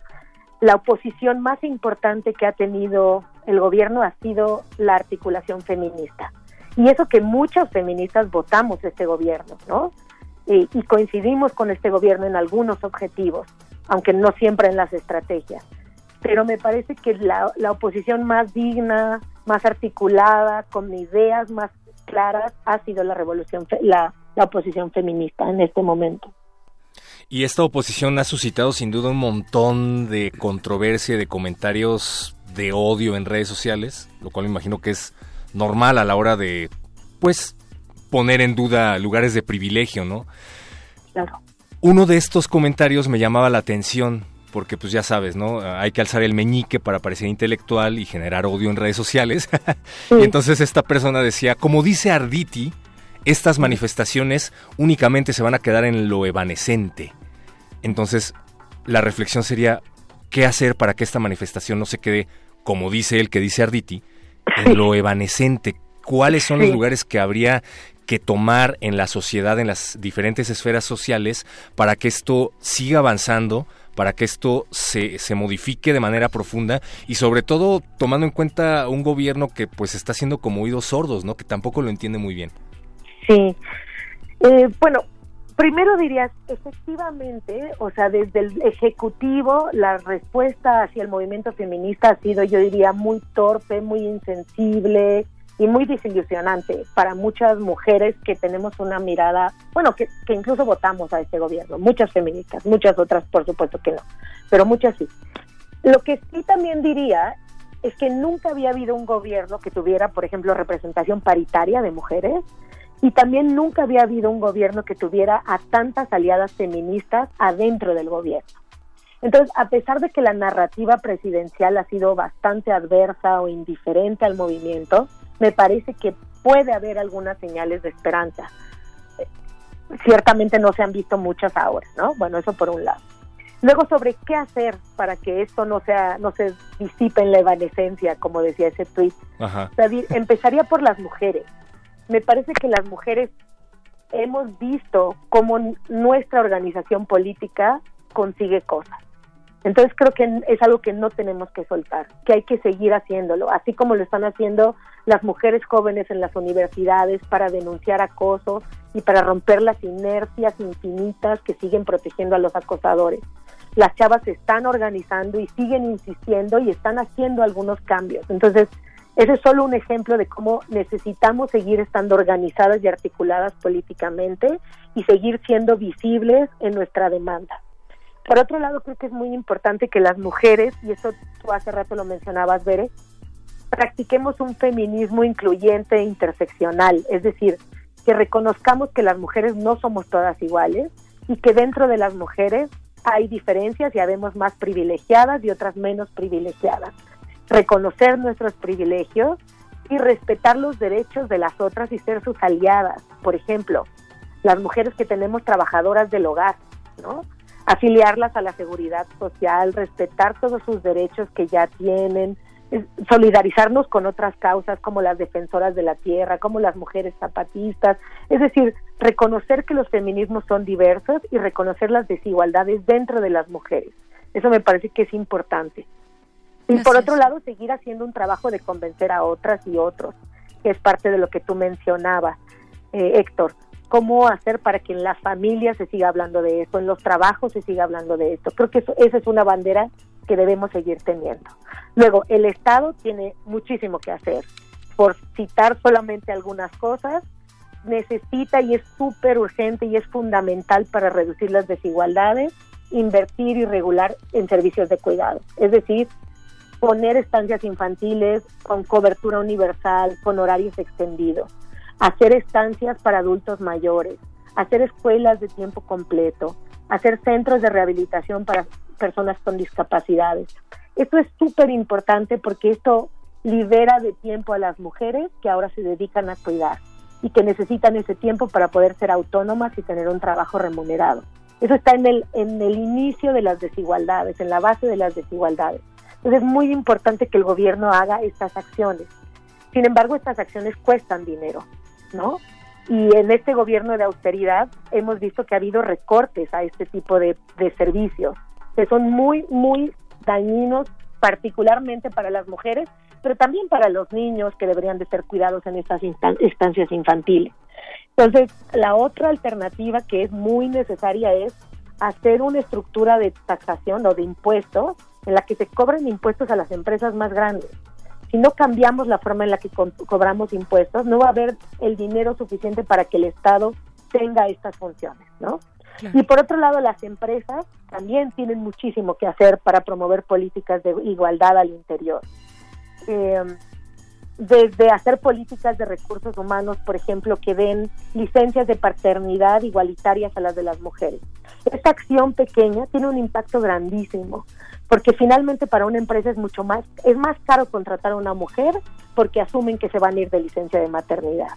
la oposición más importante que ha tenido el gobierno ha sido la articulación feminista. Y eso que muchas feministas votamos este gobierno, ¿no? Y, y, coincidimos con este gobierno en algunos objetivos, aunque no siempre en las estrategias. Pero me parece que la, la oposición más digna, más articulada, con ideas más claras, ha sido la revolución, la, la oposición feminista en este momento. Y esta oposición ha suscitado sin duda un montón de controversia, de comentarios de odio en redes sociales, lo cual me imagino que es normal a la hora de, pues, poner en duda lugares de privilegio, ¿no? Claro. Uno de estos comentarios me llamaba la atención porque pues ya sabes, ¿no? Hay que alzar el meñique para parecer intelectual y generar odio en redes sociales. Sí. y entonces esta persona decía, como dice Arditi, estas manifestaciones únicamente se van a quedar en lo evanescente. Entonces, la reflexión sería, ¿qué hacer para que esta manifestación no se quede, como dice él, que dice Arditi, en lo evanescente? ¿Cuáles son los lugares que habría que tomar en la sociedad, en las diferentes esferas sociales, para que esto siga avanzando, para que esto se, se modifique de manera profunda y sobre todo tomando en cuenta un gobierno que pues está siendo como oídos sordos, ¿no? Que tampoco lo entiende muy bien. Sí. Eh, bueno, primero dirías, efectivamente, o sea, desde el Ejecutivo, la respuesta hacia el movimiento feminista ha sido, yo diría, muy torpe, muy insensible y muy desilusionante para muchas mujeres que tenemos una mirada, bueno, que, que incluso votamos a este gobierno, muchas feministas, muchas otras por supuesto que no, pero muchas sí. Lo que sí también diría es que nunca había habido un gobierno que tuviera, por ejemplo, representación paritaria de mujeres, y también nunca había habido un gobierno que tuviera a tantas aliadas feministas adentro del gobierno. Entonces, a pesar de que la narrativa presidencial ha sido bastante adversa o indiferente al movimiento, me parece que puede haber algunas señales de esperanza. Ciertamente no se han visto muchas ahora, ¿no? Bueno, eso por un lado. Luego sobre qué hacer para que esto no sea no se disipe en la evanescencia, como decía ese tweet. Ajá. David, empezaría por las mujeres me parece que las mujeres hemos visto cómo nuestra organización política consigue cosas. Entonces creo que es algo que no tenemos que soltar, que hay que seguir haciéndolo, así como lo están haciendo las mujeres jóvenes en las universidades para denunciar acoso y para romper las inercias infinitas que siguen protegiendo a los acosadores. Las chavas se están organizando y siguen insistiendo y están haciendo algunos cambios. Entonces, ese es solo un ejemplo de cómo necesitamos seguir estando organizadas y articuladas políticamente y seguir siendo visibles en nuestra demanda. Por otro lado, creo que es muy importante que las mujeres, y eso tú hace rato lo mencionabas, Bere, practiquemos un feminismo incluyente e interseccional, es decir, que reconozcamos que las mujeres no somos todas iguales y que dentro de las mujeres hay diferencias y habemos más privilegiadas y otras menos privilegiadas reconocer nuestros privilegios y respetar los derechos de las otras y ser sus aliadas. Por ejemplo, las mujeres que tenemos trabajadoras del hogar, ¿no? Afiliarlas a la seguridad social, respetar todos sus derechos que ya tienen, solidarizarnos con otras causas como las defensoras de la tierra, como las mujeres zapatistas, es decir, reconocer que los feminismos son diversos y reconocer las desigualdades dentro de las mujeres. Eso me parece que es importante. Y por otro lado, seguir haciendo un trabajo de convencer a otras y otros, que es parte de lo que tú mencionabas, eh, Héctor. ¿Cómo hacer para que en las familias se siga hablando de esto, en los trabajos se siga hablando de esto? Creo que eso, esa es una bandera que debemos seguir teniendo. Luego, el Estado tiene muchísimo que hacer. Por citar solamente algunas cosas, necesita y es súper urgente y es fundamental para reducir las desigualdades, invertir y regular en servicios de cuidado. Es decir, poner estancias infantiles con cobertura universal, con horarios extendidos, hacer estancias para adultos mayores, hacer escuelas de tiempo completo, hacer centros de rehabilitación para personas con discapacidades. Esto es súper importante porque esto libera de tiempo a las mujeres que ahora se dedican a cuidar y que necesitan ese tiempo para poder ser autónomas y tener un trabajo remunerado. Eso está en el, en el inicio de las desigualdades, en la base de las desigualdades. Entonces es muy importante que el gobierno haga estas acciones. Sin embargo, estas acciones cuestan dinero, ¿no? Y en este gobierno de austeridad hemos visto que ha habido recortes a este tipo de, servicios, que son muy, muy dañinos, particularmente para las mujeres, pero también para los niños que deberían de ser cuidados en estas instancias infantiles. Entonces, la otra alternativa que es muy necesaria es hacer una estructura de taxación o de impuestos en la que se cobren impuestos a las empresas más grandes. Si no cambiamos la forma en la que co cobramos impuestos, no va a haber el dinero suficiente para que el Estado tenga estas funciones, ¿no? Claro. Y por otro lado, las empresas también tienen muchísimo que hacer para promover políticas de igualdad al interior. Eh, desde hacer políticas de recursos humanos, por ejemplo, que den licencias de paternidad igualitarias a las de las mujeres. Esta acción pequeña tiene un impacto grandísimo, porque finalmente para una empresa es mucho más, es más caro contratar a una mujer porque asumen que se van a ir de licencia de maternidad.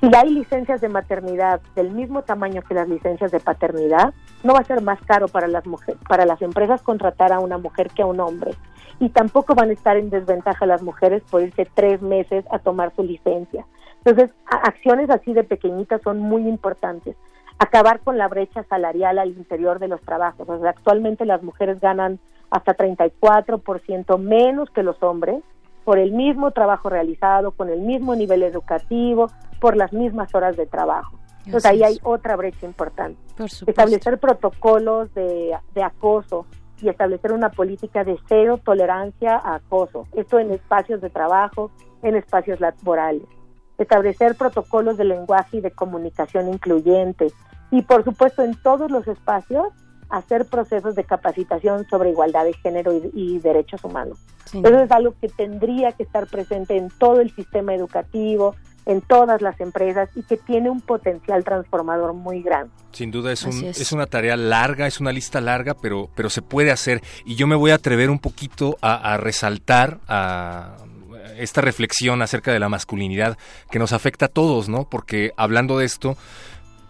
Si hay licencias de maternidad del mismo tamaño que las licencias de paternidad, no va a ser más caro para las mujeres, para las empresas contratar a una mujer que a un hombre. Y tampoco van a estar en desventaja las mujeres por irse tres meses a tomar su licencia. Entonces, acciones así de pequeñitas son muy importantes. Acabar con la brecha salarial al interior de los trabajos. O sea, actualmente las mujeres ganan hasta 34% menos que los hombres por el mismo trabajo realizado, con el mismo nivel educativo, por las mismas horas de trabajo. Entonces ahí hay otra brecha importante. Establecer protocolos de, de, acoso y establecer una política de cero tolerancia a acoso. Esto en espacios de trabajo, en espacios laborales. Establecer protocolos de lenguaje y de comunicación incluyente. Y por supuesto en todos los espacios hacer procesos de capacitación sobre igualdad de género y, y derechos humanos. Sí. Eso es algo que tendría que estar presente en todo el sistema educativo, en todas las empresas y que tiene un potencial transformador muy grande. Sin duda es, un, es. es, una tarea larga, es una lista larga, pero, pero se puede hacer. Y yo me voy a atrever un poquito a, a resaltar a esta reflexión acerca de la masculinidad que nos afecta a todos, ¿no? Porque hablando de esto,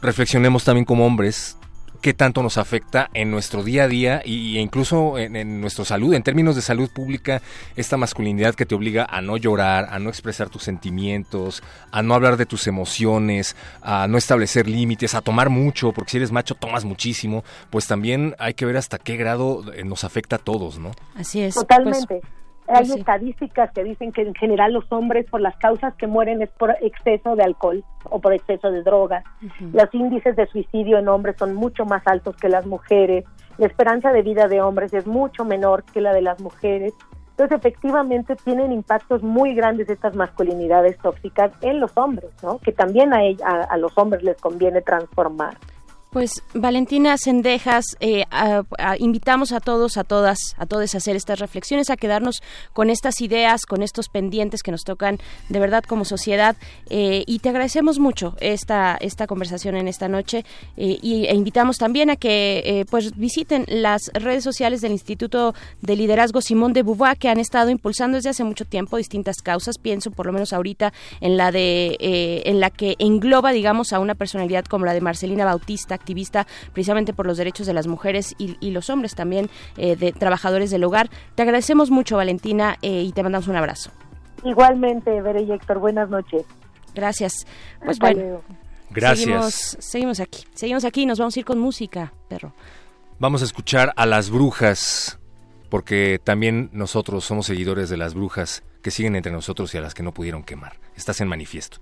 reflexionemos también como hombres qué tanto nos afecta en nuestro día a día y, e incluso en, en nuestra salud, en términos de salud pública, esta masculinidad que te obliga a no llorar, a no expresar tus sentimientos, a no hablar de tus emociones, a no establecer límites, a tomar mucho, porque si eres macho tomas muchísimo, pues también hay que ver hasta qué grado eh, nos afecta a todos, ¿no? Así es. Totalmente. Pues, hay sí. estadísticas que dicen que en general los hombres por las causas que mueren es por exceso de alcohol o por exceso de drogas. Uh -huh. Los índices de suicidio en hombres son mucho más altos que las mujeres. La esperanza de vida de hombres es mucho menor que la de las mujeres. Entonces, efectivamente, tienen impactos muy grandes estas masculinidades tóxicas en los hombres, ¿no? Que también a, a, a los hombres les conviene transformar. Pues Valentina Sendejas, eh, invitamos a todos, a todas, a todos a hacer estas reflexiones, a quedarnos con estas ideas, con estos pendientes que nos tocan de verdad como sociedad. Eh, y te agradecemos mucho esta esta conversación en esta noche eh, y, e invitamos también a que eh, pues visiten las redes sociales del Instituto de Liderazgo Simón de Beauvoir que han estado impulsando desde hace mucho tiempo distintas causas. Pienso por lo menos ahorita en la de en la que engloba, digamos, a una personalidad como la de Marcelina Bautista activista precisamente por los derechos de las mujeres y, y los hombres también, eh, de trabajadores del hogar. Te agradecemos mucho, Valentina, eh, y te mandamos un abrazo. Igualmente, Bere y Héctor, buenas noches. Gracias. Pues Hasta bueno. luego. Gracias. Seguimos, seguimos aquí, seguimos aquí, nos vamos a ir con música, perro. Vamos a escuchar a las brujas, porque también nosotros somos seguidores de las brujas que siguen entre nosotros y a las que no pudieron quemar. Estás en manifiesto.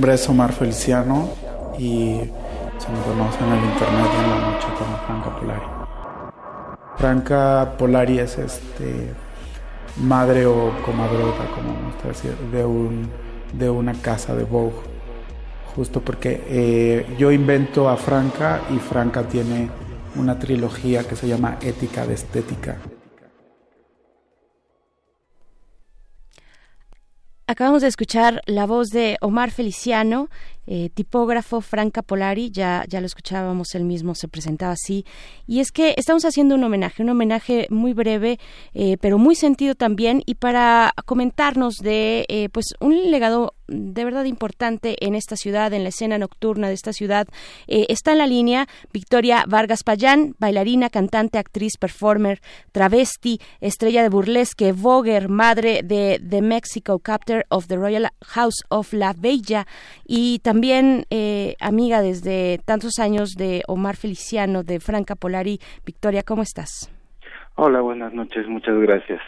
Nombre es Omar Feliciano y se me conoce en el internet en la noche como Franca Polari. Franca Polari es este madre o comadrota, como me gusta decir, de, un, de una casa de Vogue. Justo porque eh, yo invento a Franca y Franca tiene una trilogía que se llama Ética de Estética. Acabamos de escuchar la voz de Omar Feliciano, eh, tipógrafo Franca Polari, ya, ya lo escuchábamos, él mismo se presentaba así. Y es que estamos haciendo un homenaje, un homenaje muy breve, eh, pero muy sentido también, y para comentarnos de eh, pues un legado de verdad importante en esta ciudad, en la escena nocturna de esta ciudad. está en la línea Victoria Vargas Payán, bailarina, cantante, actriz, performer, travesti, estrella de burlesque, voguer, madre de The Mexico Captor of the Royal House of La Bella y también eh, amiga desde tantos años de Omar Feliciano, de Franca Polari. Victoria, ¿cómo estás? Hola, buenas noches, muchas gracias.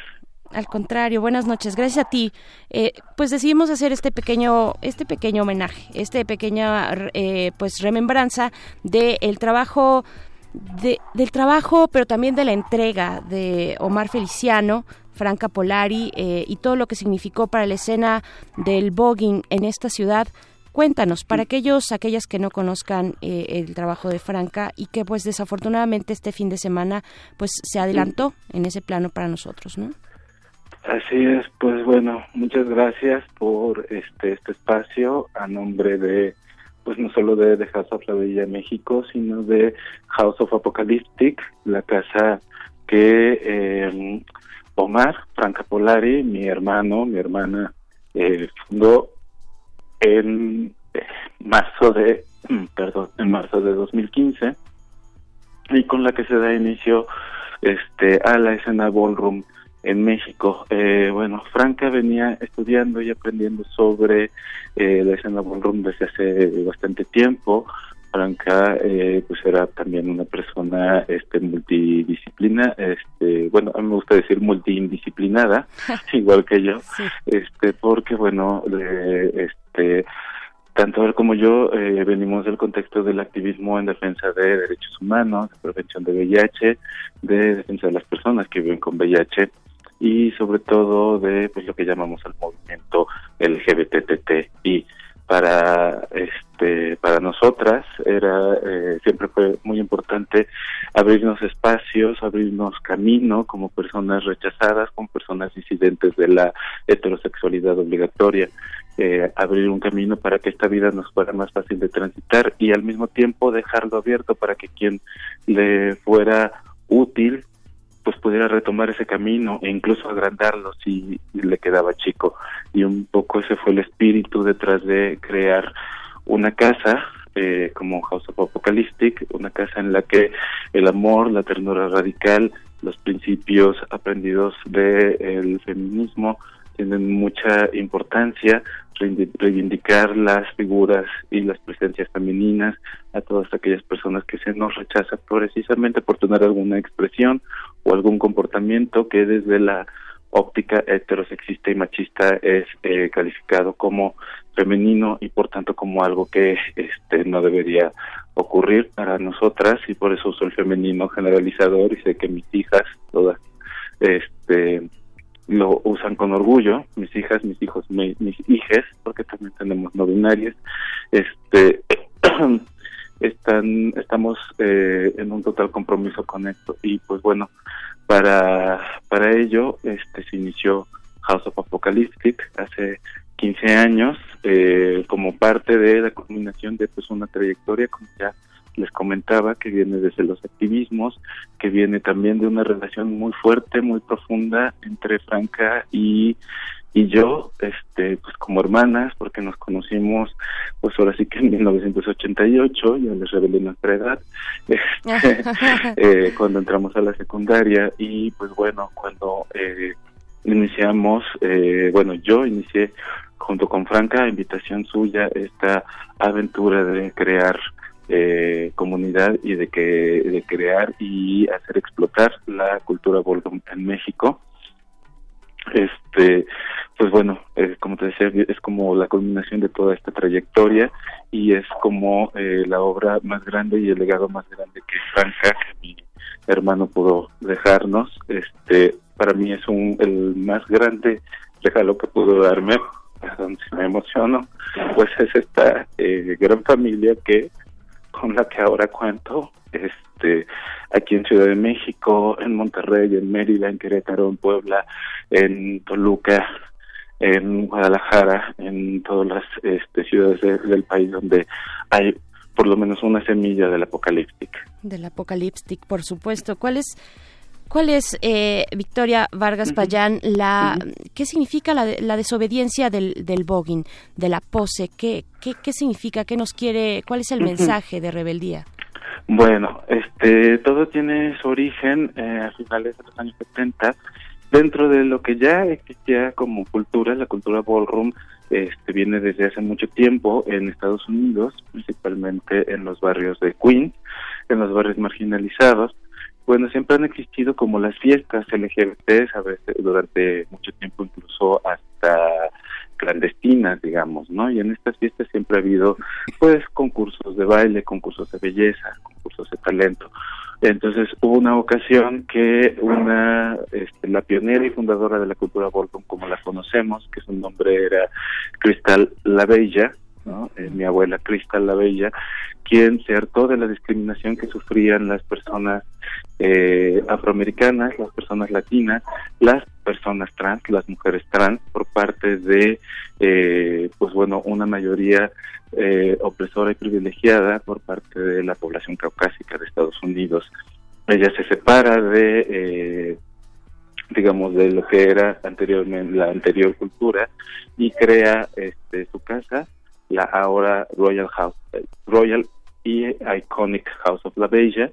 Al contrario, buenas noches, gracias a ti. Eh, pues decidimos hacer este pequeño, este pequeño homenaje, este pequeña, eh, pues remembranza del trabajo, de, del trabajo, pero también de la entrega de Omar Feliciano, Franca Polari y todo lo que significó para la escena del voguing en esta ciudad. Cuéntanos, para aquellos, aquellas que no conozcan eh, el trabajo de Franca y que pues desafortunadamente este fin de semana pues se adelantó en ese plano para nosotros, ¿no? Así es, pues bueno, muchas gracias por este este espacio a nombre de pues no solo de The House of la Bella México, sino de House of Apocalyptic, la casa que eh, Omar Franca Polari, mi hermano, mi hermana, eh, fundó en marzo de perdón en marzo de 2015 y con la que se da inicio este a la escena ballroom en México. Eh, bueno Franca venía estudiando y aprendiendo sobre eh, la escena ballroom desde hace bastante tiempo. Franca eh, pues era también una persona este multidisciplina este bueno a mí me gusta decir multidisciplinada igual que yo este porque bueno este tanto él como yo eh, venimos del contexto del activismo en defensa de derechos humanos de prevención de VIH de defensa de las personas que viven con VIH y sobre todo de pues lo que llamamos el movimiento LGBTTI para este para nosotras era eh, siempre fue muy importante abrirnos espacios abrirnos camino como personas rechazadas como personas disidentes de la heterosexualidad obligatoria. Eh, abrir un camino para que esta vida nos fuera más fácil de transitar y al mismo tiempo dejarlo abierto para que quien le fuera útil pues pudiera retomar ese camino e incluso agrandarlo si le quedaba chico. Y un poco ese fue el espíritu detrás de crear una casa eh, como House of Apocalyptic, una casa en la que el amor, la ternura radical, los principios aprendidos del el feminismo tienen mucha importancia, reivindicar las figuras y las presencias femeninas a todas aquellas personas que se nos rechazan precisamente por tener alguna expresión o algún comportamiento que desde la óptica heterosexista y machista es eh, calificado como femenino y por tanto como algo que este no debería ocurrir para nosotras y por eso uso el femenino generalizador y sé que mis hijas todas este lo usan con orgullo, mis hijas, mis hijos, mis, hijes, porque también tenemos no binarias, este, están, estamos eh, en un total compromiso con esto. Y pues bueno, para, para ello este se inició House of Apocalyptic hace 15 años eh, como parte de la culminación de pues una trayectoria como ya les comentaba, que viene desde los activismos, que viene también de una relación muy fuerte, muy profunda entre Franca y y yo, este, pues como hermanas, porque nos conocimos, pues ahora sí que en 1988, ya les revelé nuestra edad, este, eh, cuando entramos a la secundaria y pues bueno, cuando eh, iniciamos, eh, bueno, yo inicié junto con Franca, a invitación suya, esta aventura de crear eh, comunidad y de que de crear y hacer explotar la cultura ballroom en México. Este pues bueno eh, como te decía es como la culminación de toda esta trayectoria y es como eh, la obra más grande y el legado más grande que Franca mi hermano pudo dejarnos. Este para mí es un el más grande regalo que pudo darme perdón si me emociono. Pues es esta eh, gran familia que con la que ahora cuento este aquí en Ciudad de México, en Monterrey, en Mérida, en Querétaro, en Puebla, en Toluca, en Guadalajara, en todas las este, ciudades del país donde hay por lo menos una semilla del apocalíptic. Del apocalíptic, por supuesto. ¿Cuál es, cuál es eh, Victoria Vargas Payán, la, qué significa la, la desobediencia del, del voguing, de la pose? ¿Qué, qué, qué significa? ¿Qué nos quiere? ¿Cuál es el mensaje de rebeldía? Bueno, este, todo tiene su origen eh, a finales de los años 70 dentro de lo que ya existía como cultura, la cultura ballroom este, viene desde hace mucho tiempo en Estados Unidos, principalmente en los barrios de Queens, en los barrios marginalizados. Bueno, siempre han existido como las fiestas LGBT, a veces durante mucho tiempo incluso hasta clandestinas, digamos, ¿no? Y en estas fiestas siempre ha habido, pues, concursos de baile, concursos de belleza, concursos de talento. Entonces hubo una ocasión que una, este, la pionera y fundadora de la cultura ballroom, como la conocemos, que su nombre era Cristal La Bella, ¿no? Eh, mi abuela Cristal La Bella, quien se hartó de la discriminación que sufrían las personas eh, afroamericanas, las personas latinas, las personas trans, las mujeres trans, por parte de, eh, pues bueno, una mayoría eh, opresora y privilegiada por parte de la población caucásica de Estados Unidos. Ella se separa de, eh, digamos, de lo que era anteriormente la anterior cultura y crea este, su casa, la ahora Royal House, Royal y Iconic House of la Bella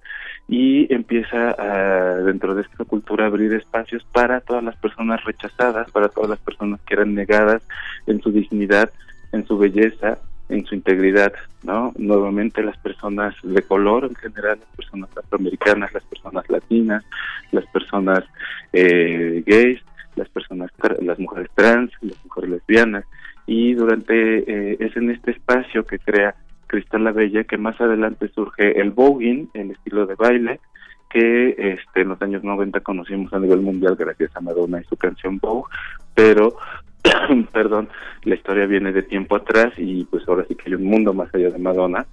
y empieza a, dentro de esta cultura a abrir espacios para todas las personas rechazadas, para todas las personas que eran negadas en su dignidad, en su belleza, en su integridad, ¿no? Nuevamente las personas de color en general, las personas afroamericanas, las personas latinas, las personas eh, gays, las personas, las mujeres trans, las mujeres lesbianas y durante eh, es en este espacio que crea Cristal la Bella, que más adelante surge el voguing, el estilo de baile, que este, en los años 90 conocimos a nivel mundial gracias a Madonna y su canción Vogue, pero, perdón, la historia viene de tiempo atrás y pues ahora sí que hay un mundo más allá de Madonna,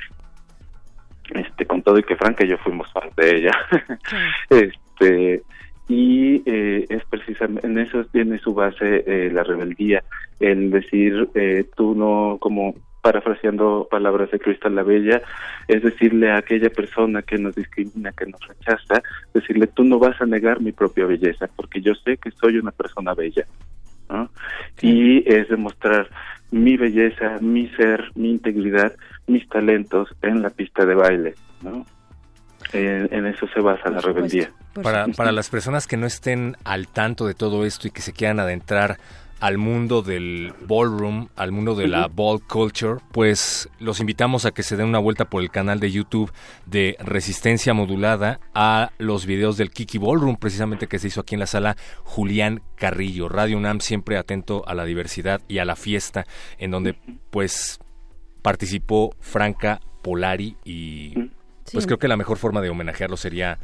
este, con todo y que Franca y yo fuimos fan de ella, este, y eh, es precisamente en eso tiene su base eh, la rebeldía, el decir eh, tú no como parafraseando palabras de Cristal la Bella, es decirle a aquella persona que nos discrimina, que nos rechaza, decirle, tú no vas a negar mi propia belleza, porque yo sé que soy una persona bella. ¿no? Y es demostrar mi belleza, mi ser, mi integridad, mis talentos en la pista de baile. ¿no? En, en eso se basa la rebeldía. Para, para las personas que no estén al tanto de todo esto y que se quieran adentrar al mundo del ballroom, al mundo de la ball culture, pues los invitamos a que se den una vuelta por el canal de YouTube de Resistencia Modulada a los videos del Kiki Ballroom, precisamente que se hizo aquí en la sala Julián Carrillo. Radio UNAM siempre atento a la diversidad y a la fiesta, en donde pues participó Franca Polari y pues Sí. creo que la mejor forma de homenajearlo sería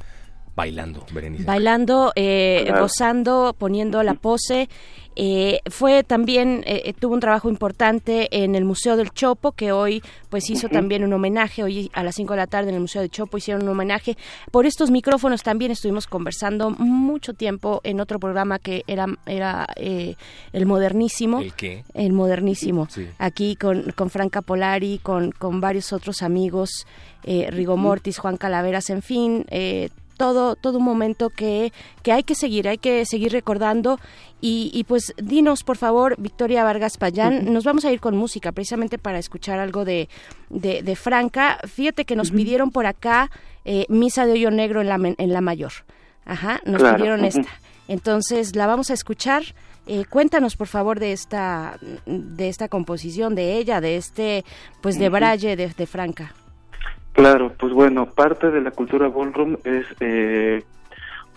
bailando, Berenice. Bailando, eh, Claro. gozando, poniendo la pose. Eh, fue también, eh, eh, tuvo un trabajo importante en el Museo del Chopo, que hoy pues hizo también un homenaje, hoy a las 5 de la tarde en el Museo del Chopo hicieron un homenaje. Por estos micrófonos también estuvimos conversando mucho tiempo en otro programa que era, era eh, el modernísimo. ¿El qué? El modernísimo. Sí. Aquí con, con Franca Polari, con, con varios otros amigos, eh, Rigo Mortis, Juan Calaveras, en fin, eh, todo, todo un momento que, que hay que seguir, hay que seguir recordando. Y, y pues dinos, por favor, Victoria Vargas Payán, nos vamos a ir con música precisamente para escuchar algo de, de, de Franca. Fíjate que nos pidieron por acá eh, Misa de Hoyo Negro en la, en la mayor. Ajá, nos Claro, pidieron esta. Entonces la vamos a escuchar. Eh, cuéntanos por favor de esta de esta composición de ella, de este pues de. Braille de, de Franca. Claro, pues bueno, parte de la cultura ballroom es eh,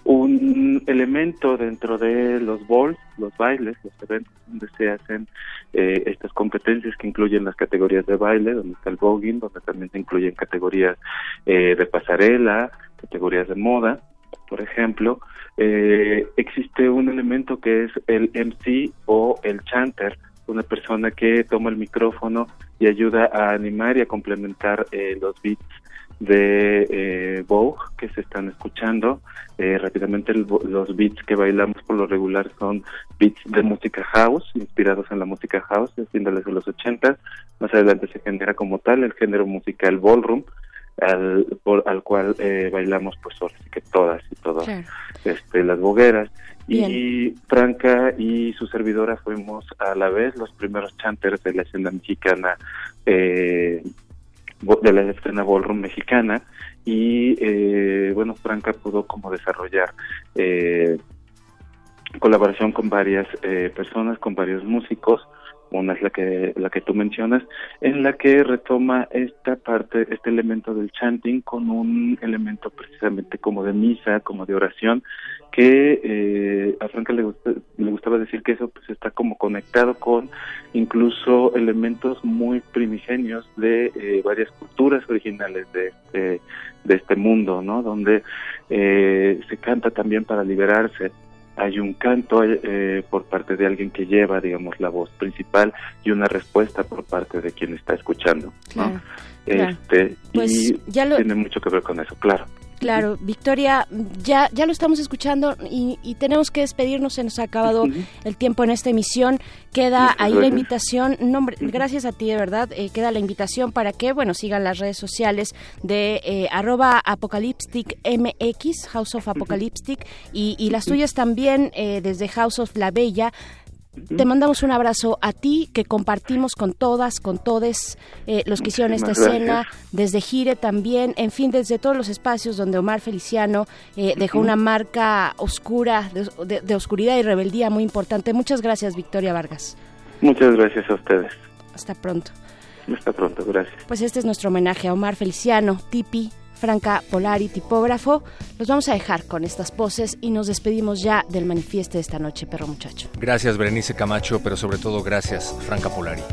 un elemento dentro de los balls, los bailes, los eventos donde se hacen eh, estas competencias que incluyen las categorías de baile, donde está el voguing, donde también se incluyen categorías eh, de pasarela, categorías de moda, por ejemplo. Eh, existe un elemento que es el MC o el chanter, una persona que toma el micrófono y ayuda a animar y a complementar eh, los beats de eh, Vogue que se están escuchando. Eh, rápidamente los beats que bailamos por lo regular son beats de música house, inspirados en la música house, haciéndoles de los 80. Más adelante se genera como tal el género musical ballroom, al, por, al cual eh, bailamos pues ahora sí que todas y todas este, las bogueras. Y Franca y su servidora fuimos a la vez los primeros chanters de la escena mexicana, eh, de la escena ballroom mexicana. Y eh, bueno, Franca pudo como desarrollar eh, colaboración con varias eh, personas, con varios músicos una es la que la que tú mencionas, en la que retoma esta parte, este elemento del chanting con un elemento precisamente como de misa, como de oración, que eh, a Franca le, le gustaba decir que eso pues está como conectado con incluso elementos muy primigenios de eh, varias culturas originales de este, de este mundo, ¿no? Donde eh, se canta también para liberarse hay un canto eh, por parte de alguien que lleva, digamos, la voz principal y una respuesta por parte de quien está escuchando. ¿no? Este, pues y ya lo... tiene mucho que ver con eso, claro. Claro, Victoria, ya, ya lo estamos escuchando y, y tenemos que despedirnos, se nos ha acabado el tiempo en esta emisión. Queda ahí la invitación, no, gracias a ti de verdad, eh, queda la invitación para que, bueno, sigan las redes sociales de eh, arroba apocalyptic mx, House of Apocalyptic, y, y las tuyas también eh, desde House of La Bella. Te mandamos un abrazo a ti que compartimos con todas, con todes eh, los que hicieron esta escena, gracias. desde Gire también, en fin, desde todos los espacios donde Omar Feliciano eh, dejó una marca oscura, de, de- de oscuridad y rebeldía muy importante. Muchas gracias, Victoria Vargas. Muchas gracias a ustedes. Hasta pronto. Hasta pronto, gracias. Pues este es nuestro homenaje a Omar Feliciano, Tipi, Franca Polari, tipógrafo. Los vamos a dejar con estas poses y nos despedimos ya del manifiesto de esta noche, perro muchacho. Gracias, Berenice Camacho, pero sobre todo gracias, Franca Polari.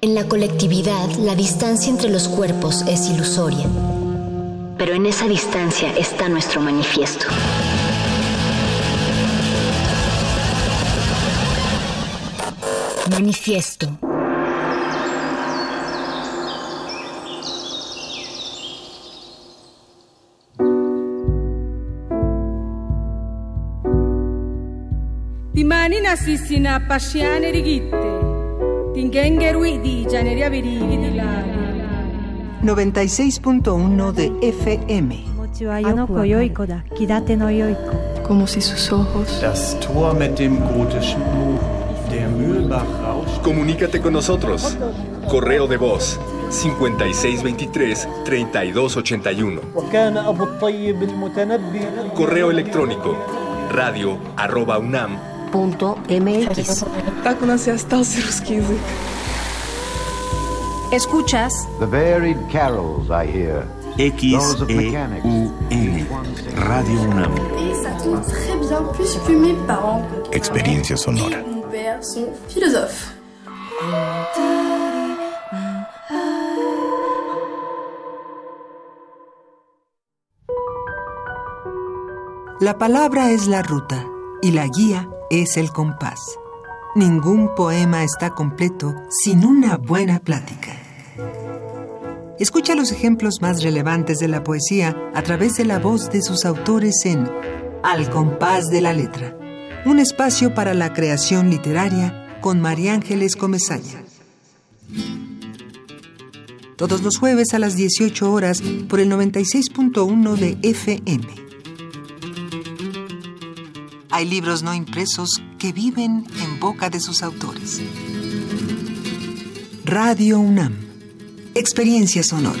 En la colectividad, la distancia entre los cuerpos es ilusoria. Pero en esa distancia está nuestro manifiesto. Manifiesto. Timani nasissina pasciane rigitte, tingengerui di gianeria virili di lari. 96.1 de FM. Como si sus ojos. Das Tor mit dem gotischen Buch. Comunícate con nosotros. Correo de voz 5623-3281. Correo electrónico radio arroba unam punto mx. Escuchas The varied carols I hear. X E U N Radio UNAM. Experiencia sonora. La palabra es la ruta y la guía es el compás. Ningún poema está completo sin una buena plática. Escucha los ejemplos más relevantes de la poesía a través de la voz de sus autores en Al compás de la letra, un espacio para la creación literaria con María Ángeles Comesaña. Todos los jueves a las 18 horas por el 96.1 de FM. Hay libros no impresos que viven en boca de sus autores. Radio UNAM. Experiencia sonora.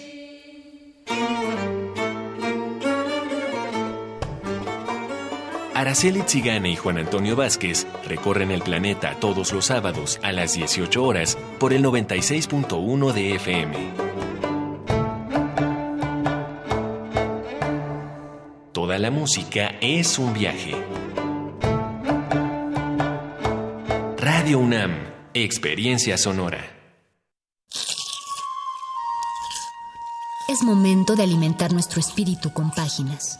Araceli Zigane y Juan Antonio Vázquez recorren el planeta todos los sábados a las 18 horas por el 96.1 de FM. Toda la música es un viaje. Radio UNAM, Experiencia Sonora. Es momento de alimentar nuestro espíritu con páginas.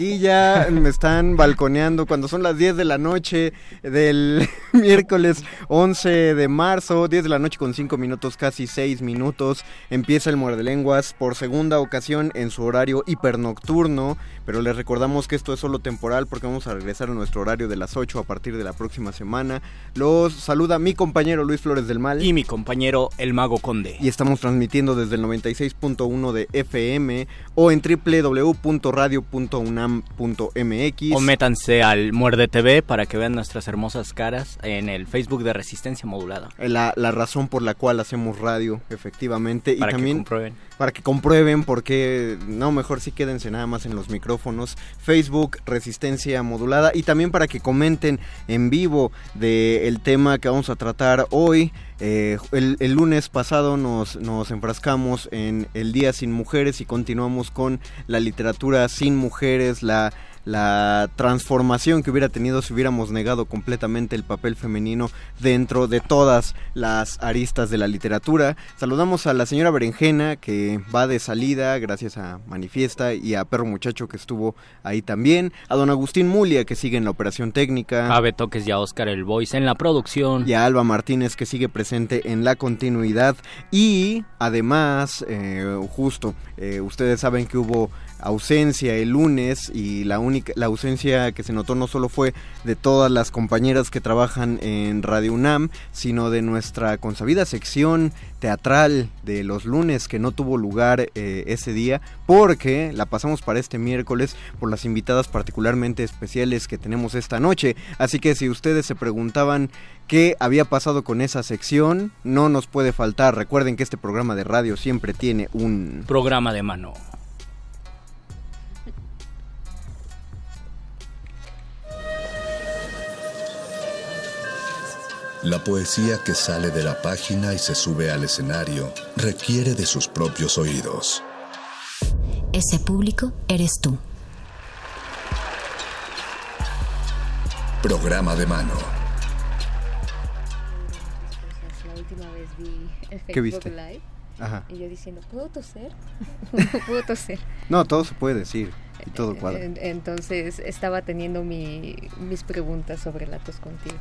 Me están balconeando cuando son las 10 de la noche del miércoles 11 de marzo, 10 de la noche con 5 minutos, casi 6 minutos. Empieza el Muerde Lenguas por segunda ocasión en su horario hipernocturno, pero les recordamos que esto es solo temporal porque vamos a regresar a nuestro horario de las 8 a partir de la próxima semana. Los saluda mi compañero Luis Flores del Mal. Y mi compañero El Mago Conde. Y estamos transmitiendo desde el 96.1 de FM o en www.radio.unam.mx. O métanse al Muerde TV para que vean nuestras hermosas caras en el Facebook de Resistencia Modulada. La, la razón por la cual hacemos radio, efectivamente. Para y que también comprueben. para que comprueben porque no mejor sí quédense nada más en los micrófonos Facebook Resistencia Modulada y también para que comenten en vivo del el tema que vamos a tratar hoy. Eh, el, el lunes pasado nos, nos enfrascamos en el Día sin Mujeres y continuamos con la literatura sin mujeres, la, la transformación que hubiera tenido si hubiéramos negado completamente el papel femenino dentro de todas las aristas de la literatura. Saludamos a la señora Berenjena que va de salida gracias a Manifiesta y a Perro Muchacho que estuvo ahí también, a don Agustín Mulia que sigue en la operación técnica. A Betoques y a Oscar El Voice en la producción. Y a Alba Martínez que sigue presente en la continuidad. Y además, eh, justo, eh, ustedes saben que hubo ausencia el lunes y la única la ausencia que se notó no solo fue de todas las compañeras que trabajan en Radio UNAM, sino de nuestra consabida sección teatral de los lunes que no tuvo lugar eh, ese día porque la pasamos para este miércoles por las invitadas particularmente especiales que tenemos esta noche. Así que si ustedes se preguntaban qué había pasado con esa sección, no nos puede faltar. Recuerden que este programa de radio siempre tiene un programa de mano. La poesía que sale de la página y se sube al escenario requiere de sus propios oídos. Ese público eres tú. Programa de mano. La última vez vi el ¿Qué Facebook viste? Live Ajá. y yo diciendo, ¿puedo toser? No puedo toser. No, todo se puede decir y todo cuadra. En- Entonces estaba teniendo mi, mis preguntas sobre la tos contigo.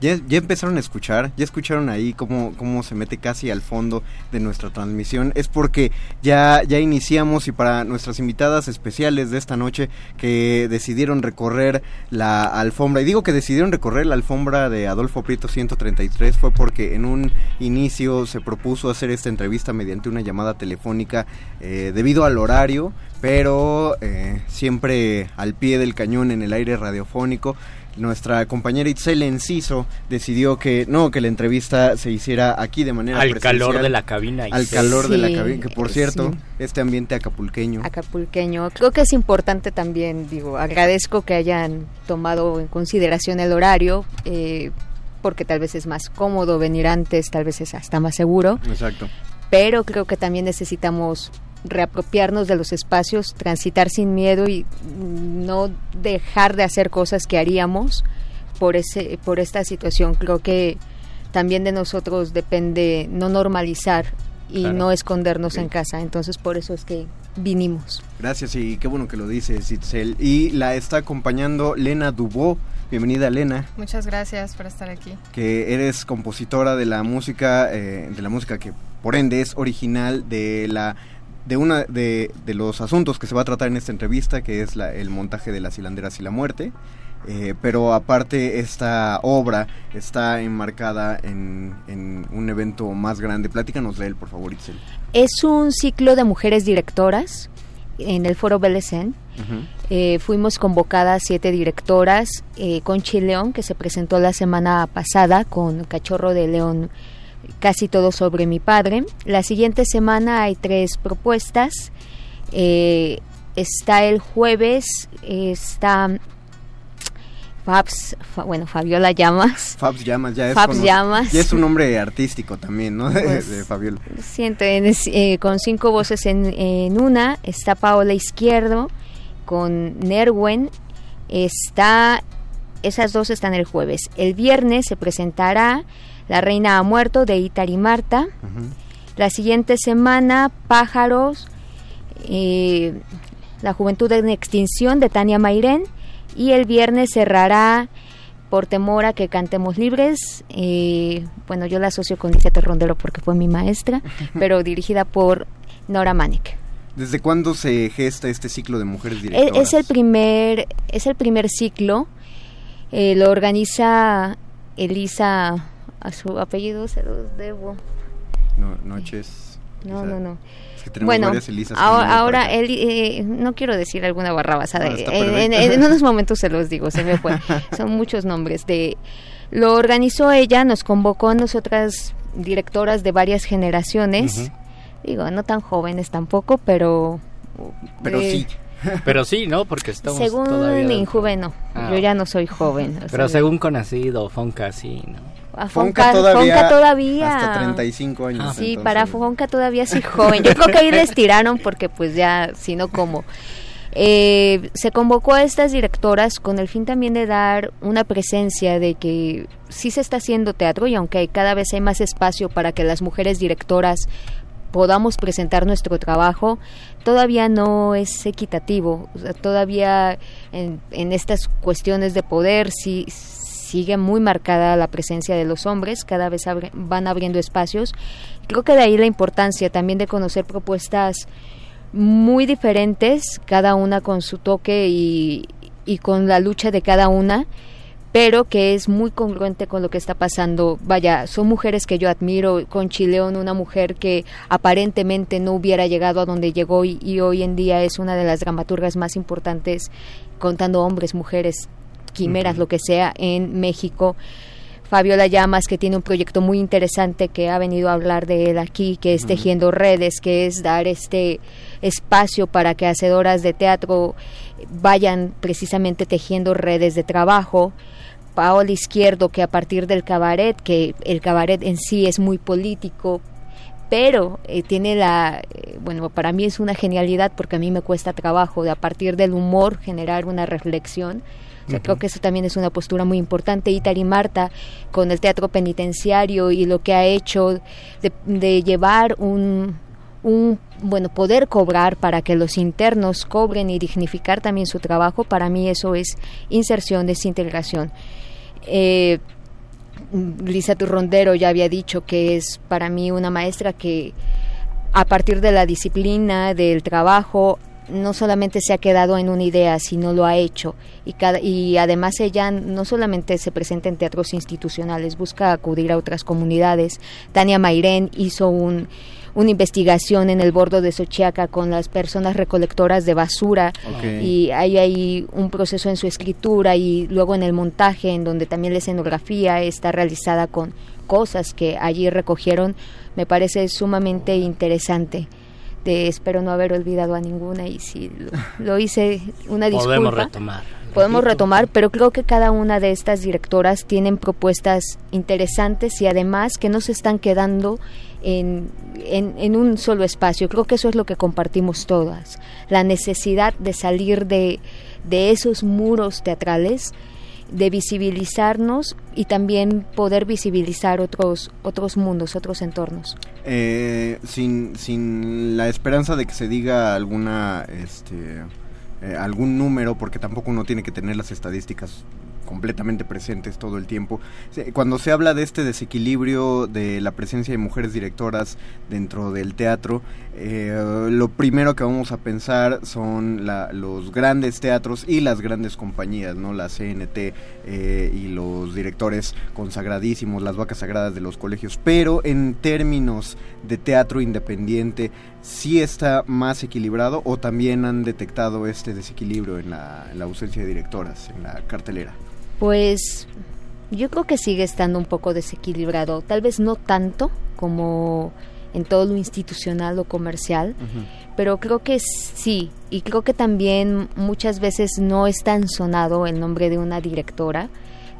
Ya, ya empezaron a escuchar, ya escucharon ahí cómo, cómo se mete casi al fondo de nuestra transmisión. Es porque ya, ya iniciamos y para nuestras invitadas especiales de esta noche que decidieron recorrer la alfombra, y digo que decidieron recorrer la alfombra de Adolfo Prieto 133 fue porque en un inicio se propuso hacer esta entrevista mediante una llamada telefónica eh, debido al horario, pero eh, siempre al pie del cañón en el aire radiofónico nuestra compañera Itzel Enciso decidió que no, que la entrevista se hiciera aquí de manera al calor de la cabina. Al calor de la cabina, que por cierto, este ambiente acapulqueño. Acapulqueño. Creo que es importante también, digo, agradezco que hayan tomado en consideración el horario. Eh, porque tal vez es más cómodo venir antes, tal vez es hasta más seguro. Exacto. Pero creo que también necesitamos reapropiarnos de los espacios, transitar sin miedo y no dejar de hacer cosas que haríamos por ese por esta situación. Creo que también de nosotros depende no normalizar y no escondernos en casa. Entonces por eso es que vinimos. Gracias y qué bueno que lo dices, Itzel. Y la está acompañando Lena Dubó. Bienvenida, Lena. Muchas gracias por estar aquí. Que eres compositora de la música, eh, de la música que por ende es original de la de una de, de, los asuntos que se va a tratar en esta entrevista, que es la, el montaje de las hilanderas y la muerte. Eh, pero aparte esta obra está enmarcada en, en, un evento más grande. Platícanos de él, por favor, Itzel. Es un ciclo de mujeres directoras en el Foro Belecén. eh, fuimos convocadas siete directoras, eh, con Chileón, que se presentó la semana pasada, con Cachorro de León casi todo sobre mi padre. La siguiente semana hay tres propuestas. Eh, está el jueves, está Fabs, fa, bueno, Fabiola Llamas. Fabs Llamas, ya es, Fabs Llamas. Ya es un nombre artístico también, ¿no? De, Pues, de Fabiola. Siento, eh, con cinco voces en, en, una. Está Paola Izquierdo con Nerwen. Está, esas dos están el jueves. El viernes se presentará La Reina ha muerto de Itari Marta. Uh -huh. La siguiente semana, Pájaros, eh, La Juventud en Extinción de Tania Mairén. Y el viernes cerrará por temor a que cantemos libres. Eh, bueno, yo la asocio con Lisette Rondero porque fue mi maestra, pero dirigida por Nora Manek. ¿Desde cuándo se gesta este ciclo de mujeres directoras? Es, es el primer, es el primer ciclo. Eh, lo organiza Elisa, a su apellido se los debo. No, noches. No, no, no. Es que bueno, ahora, ahora él, eh, no quiero decir alguna barrabasada. No, en, en, en, unos momentos se los digo, se me fue. Son muchos nombres. de Lo organizó ella, nos convocó a nosotras directoras de varias generaciones. Uh -huh. Digo, no tan jóvenes tampoco, pero... Pero eh, sí. Pero sí, ¿no? Porque estamos según todavía... mi joven, no. Ah, yo ya no soy joven. Pero sea, según Conocido, Fonca, sí, ¿no? A Fonca, Fonca, todavía, Fonca todavía. Hasta 35 años. Ah, sí, entonces. para Fonca todavía soy joven. Yo creo que ahí les tiraron porque pues ya, si no, como... Eh, se convocó a estas directoras con el fin también de dar una presencia de que sí se está haciendo teatro y aunque cada vez hay más espacio para que las mujeres directoras podamos presentar nuestro trabajo, todavía no es equitativo. O sea, todavía en, en, estas cuestiones de poder sí sigue muy marcada la presencia de los hombres, cada vez van abriendo espacios. Creo que de ahí la importancia también de conocer propuestas muy diferentes, cada una con su toque y, y con la lucha de cada una pero que es muy congruente con lo que está pasando. Vaya, son mujeres que yo admiro, con Chileón, una mujer que aparentemente no hubiera llegado a donde llegó y, y, hoy en día es una de las dramaturgas más importantes, contando hombres, mujeres, quimeras, uh -huh. lo que sea, en México. Fabiola Llamas, que tiene un proyecto muy interesante que ha venido a hablar de él aquí, que es. Tejiendo Redes, que es dar este espacio para que hacedoras de teatro vayan precisamente tejiendo redes de trabajo. Paola Izquierdo, que a partir del cabaret, que el cabaret en sí es muy político, pero eh, tiene la, eh, bueno, para mí es una genialidad porque a mí me cuesta trabajo de a partir del humor generar una reflexión. O sea, uh -huh. Creo que eso también es una postura muy importante. Itari Marta, con el teatro penitenciario y lo que ha hecho de, de llevar un, un bueno poder cobrar para que los internos cobren y dignificar también su trabajo para mí eso es inserción es integración eh, Lisa Turrondero ya había dicho que es para mí una maestra que a partir de la disciplina, del trabajo, no solamente se ha quedado en una idea, sino lo ha hecho. Y, cada, y además ella no solamente se presenta en teatros institucionales, busca acudir a otras comunidades. Tania Mairén hizo un, una investigación en el bordo de Sochiaca con las personas recolectoras de basura y hay ahí un proceso en su escritura y luego en el montaje en donde también la escenografía está realizada con cosas que allí recogieron me parece sumamente interesante espero no haber olvidado a ninguna y si lo, hice una disculpa. Podemos retomar. Podemos retomar, pero creo que cada una de estas directoras tienen propuestas interesantes y además que no se están quedando en, en, un solo espacio. Creo que eso es lo que compartimos todas. La necesidad de salir de, de esos muros teatrales de visibilizarnos y también poder visibilizar otros otros mundos, otros entornos. Eh, sin, sin la esperanza de que se diga alguna este eh, algún número, porque tampoco uno tiene que tener las estadísticas completamente presentes todo el tiempo. Cuando se habla de este desequilibrio de la presencia de mujeres directoras dentro del teatro, eh, lo primero que vamos a pensar son los grandes teatros y las grandes compañías, ¿no? La CNT eh, y los directores consagradísimos, las vacas sagradas de los colegios. Pero en términos de teatro independiente, ¿sí está más equilibrado o también han detectado este desequilibrio en la ausencia de directoras en la cartelera? Pues yo creo que sigue estando un poco desequilibrado, tal vez no tanto como en todo lo institucional o comercial, pero creo que sí, y creo que también muchas veces no es tan sonado el nombre de una directora,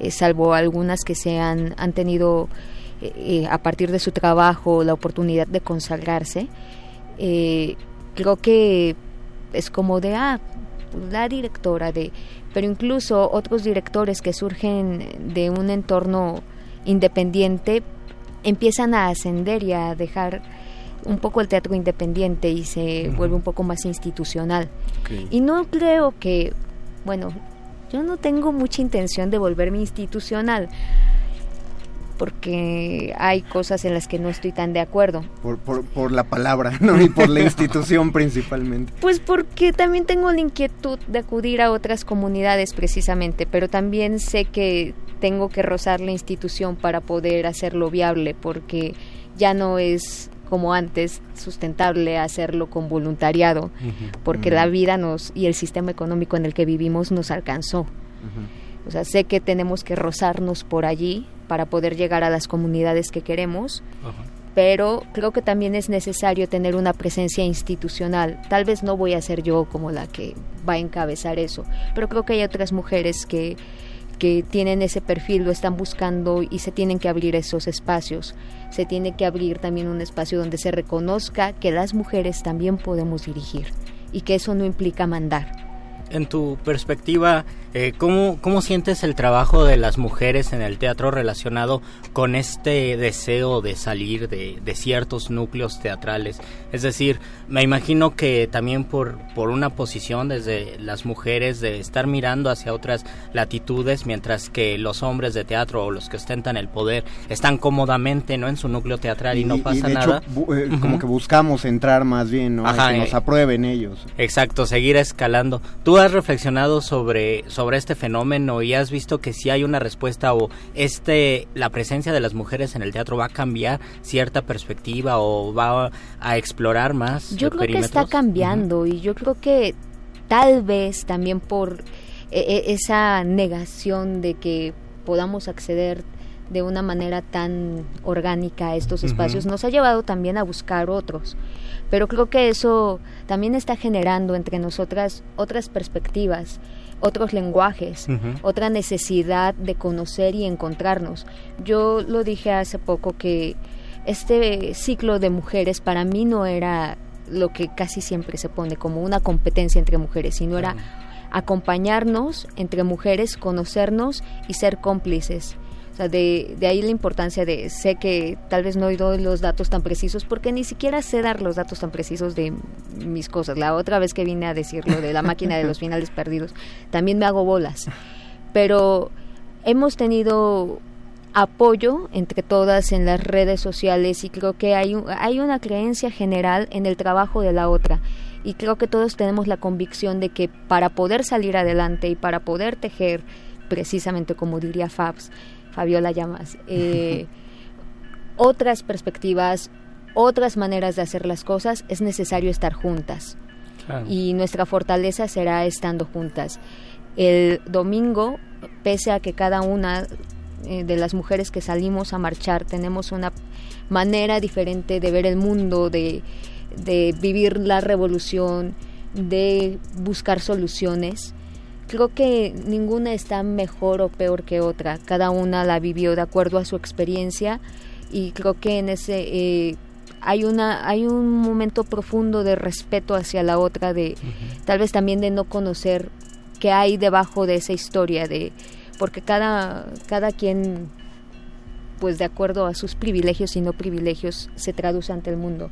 eh, salvo algunas que se han, han tenido eh, eh, a partir de su trabajo la oportunidad de consagrarse. creo que es como de, ah, la directora de pero incluso otros directores que surgen de un entorno independiente empiezan a ascender y a dejar un poco el teatro independiente y se vuelve un poco más institucional. Y no creo que, bueno, yo no tengo mucha intención de volverme institucional porque hay cosas en las que no estoy tan de acuerdo. Por, por, por la palabra, ¿no? Y por la institución principalmente. Pues porque también tengo la inquietud de acudir a otras comunidades precisamente, pero también sé que tengo que rozar la institución para poder hacerlo viable, porque ya no es como antes sustentable hacerlo con voluntariado, porque la vida nos y el sistema económico en el que vivimos nos alcanzó. O sea, sé que tenemos que rozarnos por allí para poder llegar a las comunidades que queremos. Pero creo que también es necesario tener una presencia institucional. Tal vez no voy a ser yo como la que va a encabezar eso, pero creo que hay otras mujeres que, que tienen ese perfil, lo están buscando y se tienen que abrir esos espacios. Se tiene que abrir también un espacio donde se reconozca que las mujeres también podemos dirigir y que eso no implica mandar. En tu perspectiva, eh, ¿cómo, ¿Cómo sientes el trabajo de las mujeres en el teatro relacionado con este deseo de salir de, de, ciertos núcleos teatrales? Es decir, me imagino que también por, por una posición desde las mujeres de estar mirando hacia otras latitudes, mientras que los hombres de teatro o los que ostentan el poder están cómodamente no en su núcleo teatral y, no pasa nada. Eh, como que buscamos entrar más bien, ¿no? que nos eh, aprueben ellos. Exacto, seguir escalando. ¿Tú has reflexionado sobre sobre este fenómeno y has visto que si hay una respuesta o este la presencia de las mujeres en el teatro va a cambiar cierta perspectiva o va a explorar más yo creo que está cambiando y yo creo que tal vez también por e, e, esa negación de que podamos acceder de una manera tan orgánica a estos espacios nos ha llevado también a buscar otros. Pero creo que eso también está generando entre nosotras otras perspectivas otros lenguajes, otra necesidad de conocer y encontrarnos. Yo lo dije hace poco que este ciclo de mujeres para mí no era lo que casi siempre se pone como una competencia entre mujeres, sino era acompañarnos entre mujeres, conocernos y ser cómplices de, ahí la importancia de, sé que tal vez no he oído los datos tan precisos porque ni siquiera sé dar los datos tan precisos de mis cosas. La otra vez que vine a decirlo de la máquina de los finales perdidos, también me hago bolas. Pero hemos tenido apoyo entre todas en las redes sociales y creo que hay, hay una creencia general en el trabajo de la otra y creo que todos tenemos la convicción de que para poder salir adelante y para poder tejer precisamente como diría Fabs, Fabiola Llamas, eh, otras perspectivas, otras maneras de hacer las cosas, es necesario estar juntas. Y nuestra fortaleza será estando juntas. El domingo, pese a que cada una eh, de las mujeres que salimos a marchar tenemos una manera diferente de ver el mundo, de, de vivir la revolución, de buscar soluciones, creo que ninguna está mejor o peor que otra. Cada una la vivió de acuerdo a su experiencia y creo que en ese eh, hay una hay un momento profundo de respeto hacia la otra, de tal vez también de no conocer qué hay debajo de esa historia, de porque cada cada quien pues de acuerdo a sus privilegios y no privilegios se traduce ante el mundo.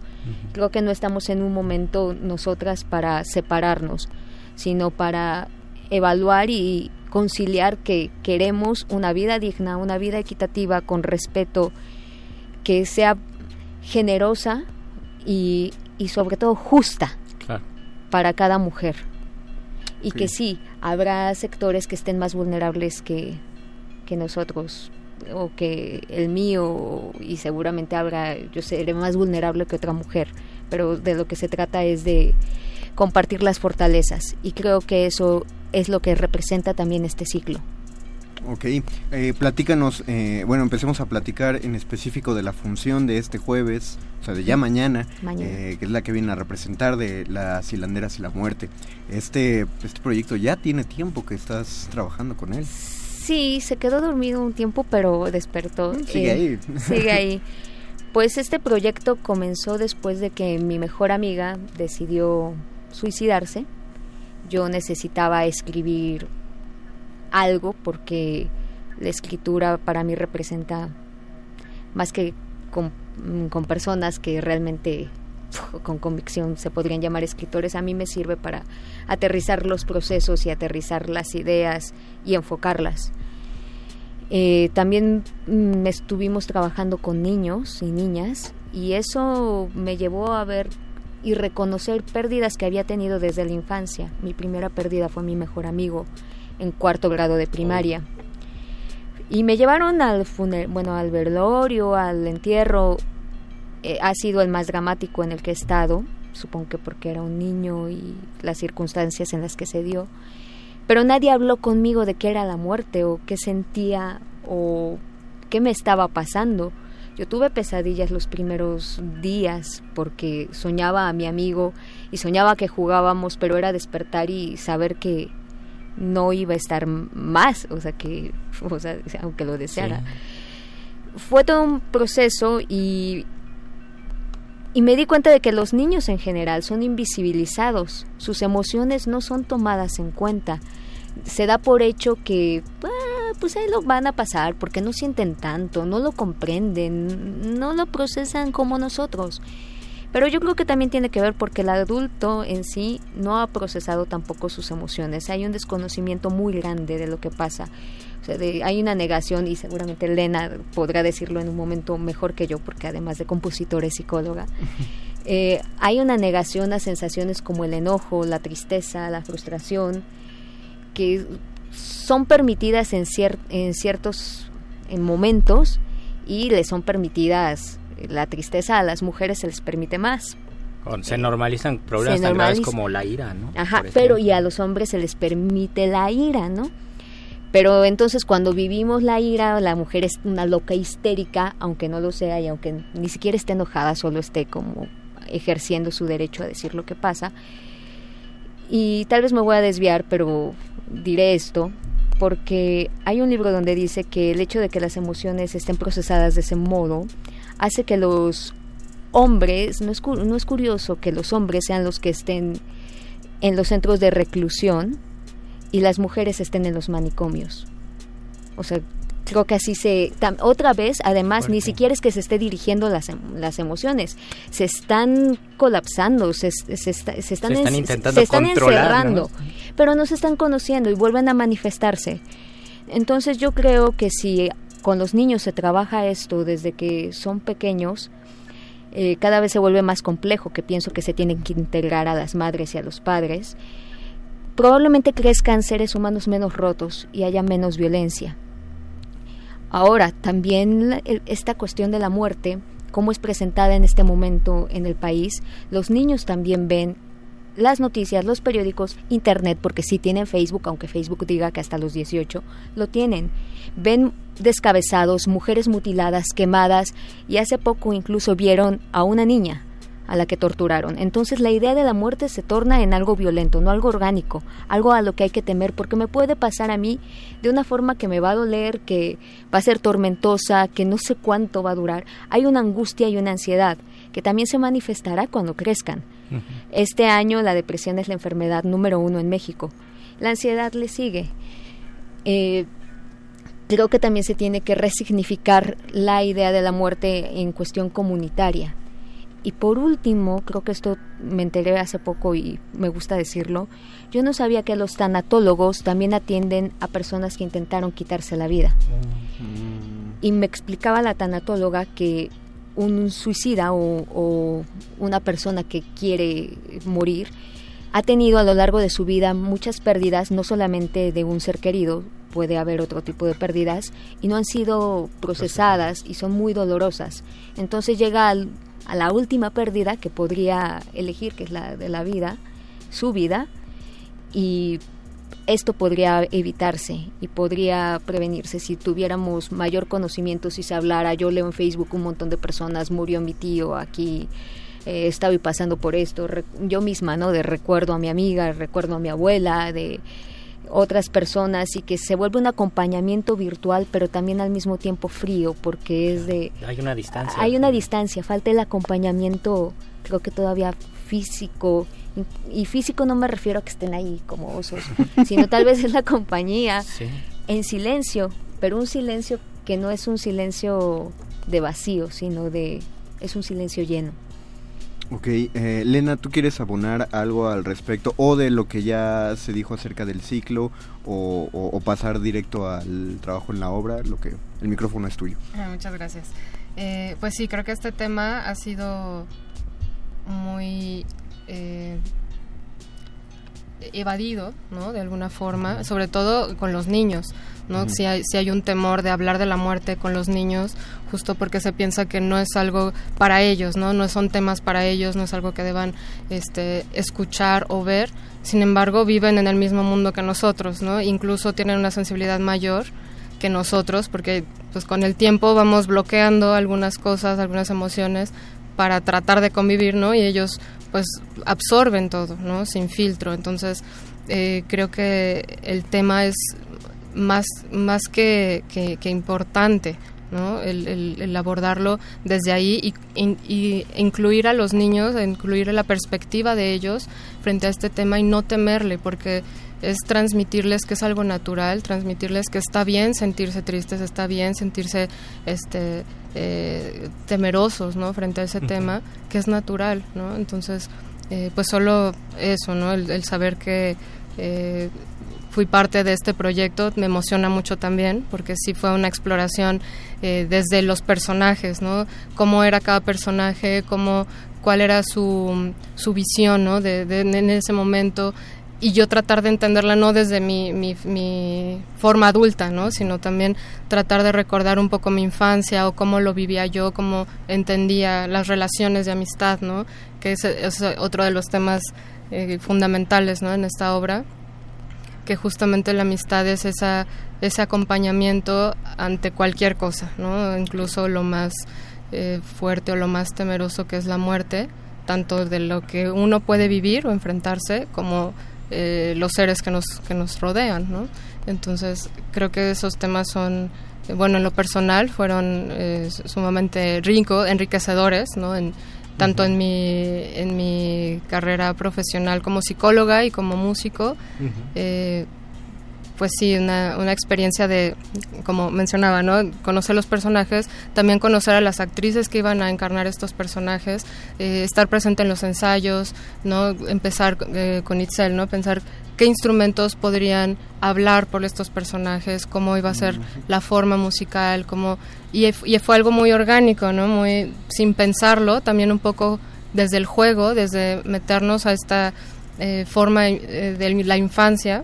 Creo que no estamos en un momento nosotras para separarnos, sino para evaluar y conciliar que queremos una vida digna, una vida equitativa, con respeto, que sea generosa y, y sobre todo justa para cada mujer. Y que sí, habrá sectores que estén más vulnerables que, que nosotros o que el mío y seguramente habrá yo seré más vulnerable que otra mujer pero de lo que se trata es de compartir las fortalezas. Y creo que eso es lo que representa también este ciclo. Ok, eh, platícanos, eh, bueno, empecemos a platicar en específico de la función de este jueves, o sea, de ya mañana, Eh, que es la que viene a representar de las hilanderas y la muerte. Este, este proyecto ya tiene tiempo que estás trabajando con él. Sí, se quedó dormido un tiempo, pero despertó. Mm, sigue ahí. Sigue ahí. Pues este proyecto comenzó después de que mi mejor amiga decidió suicidarse yo necesitaba escribir algo porque la escritura para mí representa más que con, personas que realmente con convicción se podrían llamar escritores, a mí me sirve para aterrizar los procesos y aterrizar las ideas y enfocarlas. Eh, también mm, estuvimos trabajando con niños y niñas y eso me llevó a ver y reconocer pérdidas que había tenido desde la infancia. Mi primera pérdida fue mi mejor amigo en cuarto grado de primaria. Y me llevaron al bueno, al velorio, al entierro. Eh, ha sido el más dramático en el que he estado, supongo que porque era un niño y las circunstancias en las que se dio. Pero nadie habló conmigo de qué era la muerte o qué sentía o qué me estaba pasando. Yo tuve pesadillas los primeros días porque soñaba a mi amigo y soñaba que jugábamos, pero era despertar y saber que no iba a estar más, o sea que, o sea, aunque lo deseara. Fue todo un proceso y y me di cuenta de que los niños en general son invisibilizados, sus emociones no son tomadas en cuenta. Se da por hecho que pues ahí lo van a pasar porque no sienten tanto, no lo comprenden, no lo procesan como nosotros. Pero yo creo que también tiene que ver porque el adulto en sí no ha procesado tampoco sus emociones. Hay un desconocimiento muy grande de lo que pasa. O sea, hay una negación y seguramente Elena podrá decirlo en un momento mejor que yo porque además de compositora es psicóloga. Eh, hay una negación a sensaciones como el enojo, la tristeza, la frustración, que son permitidas en, en ciertos en momentos y les son permitidas la tristeza a las mujeres se les permite más. Se normalizan problemas tan graves como la ira, ¿no? Ajá, pero y a los hombres se les permite la ira, ¿no? Pero entonces cuando vivimos la ira, la mujer es una loca histérica, aunque no lo sea y aunque ni siquiera esté enojada, solo esté como ejerciendo su derecho a decir lo que pasa. Y tal vez me voy a desviar, pero diré esto porque hay un libro donde dice que el hecho de que las emociones estén procesadas de ese modo hace que los hombres, no es, no es curioso que los hombres sean los que estén en los centros de reclusión y las mujeres estén en los manicomios. O sea, creo que así se otra vez además ni siquiera es que se esté dirigiendo las, em, las emociones se están colapsando se, se, están, intentando encerrando pero no se están conociendo y vuelven a manifestarse. Entonces yo creo que si con los niños se trabaja esto desde que son pequeños, eh, cada vez se vuelve más complejo, que pienso que se tienen que integrar a las madres y a los padres, probablemente crezcan seres humanos menos rotos y haya menos violencia. Ahora, también esta cuestión de la muerte, cómo es presentada en este momento en el país, los niños también ven las noticias, los periódicos, internet, porque sí tienen Facebook, aunque Facebook diga que hasta los 18 lo tienen. Ven descabezados, mujeres mutiladas, quemadas y hace poco incluso vieron a una niña a la que torturaron. Entonces la idea de la muerte se torna en algo violento, no algo orgánico, algo a lo que hay que temer, porque me puede pasar a mí de una forma que me va a doler, que va a ser tormentosa, que no sé cuánto va a durar. Hay una angustia y una ansiedad que también se manifestará cuando crezcan. Este año la depresión es la enfermedad número uno en México. La ansiedad le sigue. Eh, creo que también se tiene que resignificar la idea de la muerte en cuestión comunitaria. Y por último, creo que esto me enteré hace poco y me gusta decirlo, yo no sabía que los tanatólogos también atienden a personas que intentaron quitarse la vida. Y me explicaba la tanatóloga que un suicida o, una persona que quiere morir ha tenido a lo largo de su vida muchas pérdidas, no solamente de un ser querido, puede haber otro tipo de pérdidas, y no han sido procesadas y son muy dolorosas. Entonces llega a la última pérdida que podría elegir, que es la de la vida, su vida, y esto podría evitarse y podría prevenirse si tuviéramos mayor conocimiento, si se hablara. Yo leo en Facebook un montón de personas, murió mi tío aquí, eh, estaba pasando por esto. yo misma, ¿no? De recuerdo a mi amiga, recuerdo a mi abuela, de otras personas y que se vuelve un acompañamiento virtual pero también al mismo tiempo frío porque es de hay una distancia hay una distancia falta el acompañamiento creo que todavía físico y físico no me refiero a que estén ahí como osos, sino tal vez es la compañía en silencio, pero un silencio que no es un silencio de vacío, sino de es un silencio lleno. Ok, eh, Lena, ¿tú quieres abonar algo al respecto o de lo que ya se dijo acerca del ciclo o, pasar directo al trabajo en la obra? Lo que el micrófono es tuyo. Ah, muchas gracias. Eh, pues sí, creo que este tema ha sido muy eh, evadido, ¿no? De alguna forma, sobre todo con los niños, ¿no? si, hay, si hay un temor de hablar de la muerte con los niños, justo porque se piensa que no es algo para ellos, ¿no? No son temas para ellos, no es algo que deban este, escuchar o ver. Sin embargo, viven en el mismo mundo que nosotros, ¿no? Incluso tienen una sensibilidad mayor que nosotros, porque pues con el tiempo vamos bloqueando algunas cosas, algunas emociones para tratar de convivir, ¿no? Y ellos pues absorben todo, ¿no? Sin filtro. Entonces, eh, creo que el tema es más, más que, que, importante, ¿no? El, abordarlo desde ahí y, y, incluir a los niños, incluir la perspectiva de ellos frente a este tema y no temerle, porque es transmitirles que es algo natural, transmitirles que está bien sentirse tristes, está bien sentirse este eh, temerosos, ¿no? Frente a ese tema, que es natural, ¿no? Entonces, eh, pues solo eso, ¿no? El, saber que eh, fui parte de este proyecto me emociona mucho también, porque sí fue una exploración desde los personajes, ¿no? Cómo era cada personaje, cómo cuál era su, su visión, ¿no? De, de, en ese momento, y yo tratar de entenderla no desde mi, mi, forma adulta, ¿no? sino también tratar de recordar un poco mi infancia o cómo lo vivía yo, cómo entendía las relaciones de amistad, ¿no? que es, otro de los temas eh, fundamentales ¿no? en esta obra, que justamente la amistad es esa, ese acompañamiento ante cualquier cosa, ¿no? incluso lo más eh, fuerte o lo más temeroso que es la muerte, tanto de lo que uno puede vivir o enfrentarse como eh, los seres que nos, que nos rodean, ¿no? Entonces, creo que esos temas son, bueno, en lo personal fueron eh, sumamente rico, enriquecedores, ¿no? En, tanto en, mi, en mi carrera profesional como psicóloga y como músico. Eh, pues sí, una, una experiencia de, como mencionaba, ¿no? Conocer los personajes, también conocer a las actrices que iban a encarnar estos personajes, eh, estar presente en los ensayos, ¿no? Empezar eh, con Itzel, ¿no? Pensar qué instrumentos podrían hablar por estos personajes, cómo iba a ser la forma musical, cómo... Y, y fue algo muy orgánico, ¿no? Muy sin pensarlo, también un poco desde el juego, desde meternos a esta eh, forma eh, de la infancia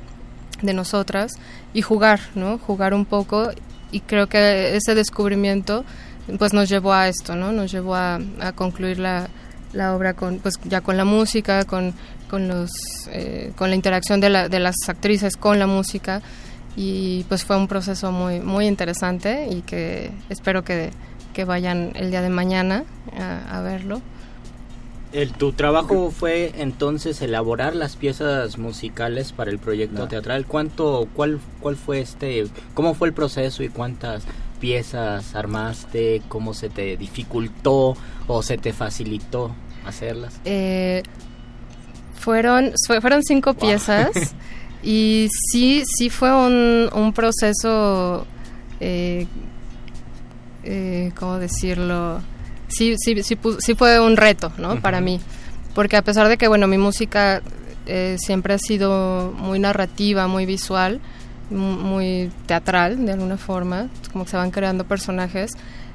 de nosotras y jugar, ¿no? Jugar un poco y creo que ese descubrimiento pues nos llevó a esto, ¿no? Nos llevó a, concluir la, la, obra con pues ya con la música, con, con los eh, con la interacción de, la, de las actrices con la música y pues fue un proceso muy muy interesante y que espero que, que vayan el día de mañana a verlo. El, tu trabajo fue entonces elaborar las piezas musicales para el proyecto teatral. ¿Cuánto, cuál, cuál fue este, cómo fue el proceso y cuántas piezas armaste? ¿Cómo se te dificultó o se te facilitó hacerlas? Eh, fueron, fueron cinco piezas y sí, sí fue un, un proceso, eh, eh, ¿cómo decirlo? Sí, sí, sí, sí fue un reto, ¿no? Para mí. Porque a pesar de que, bueno, mi música eh, siempre ha sido muy narrativa, muy visual, muy teatral, de alguna forma, como que se van creando personajes,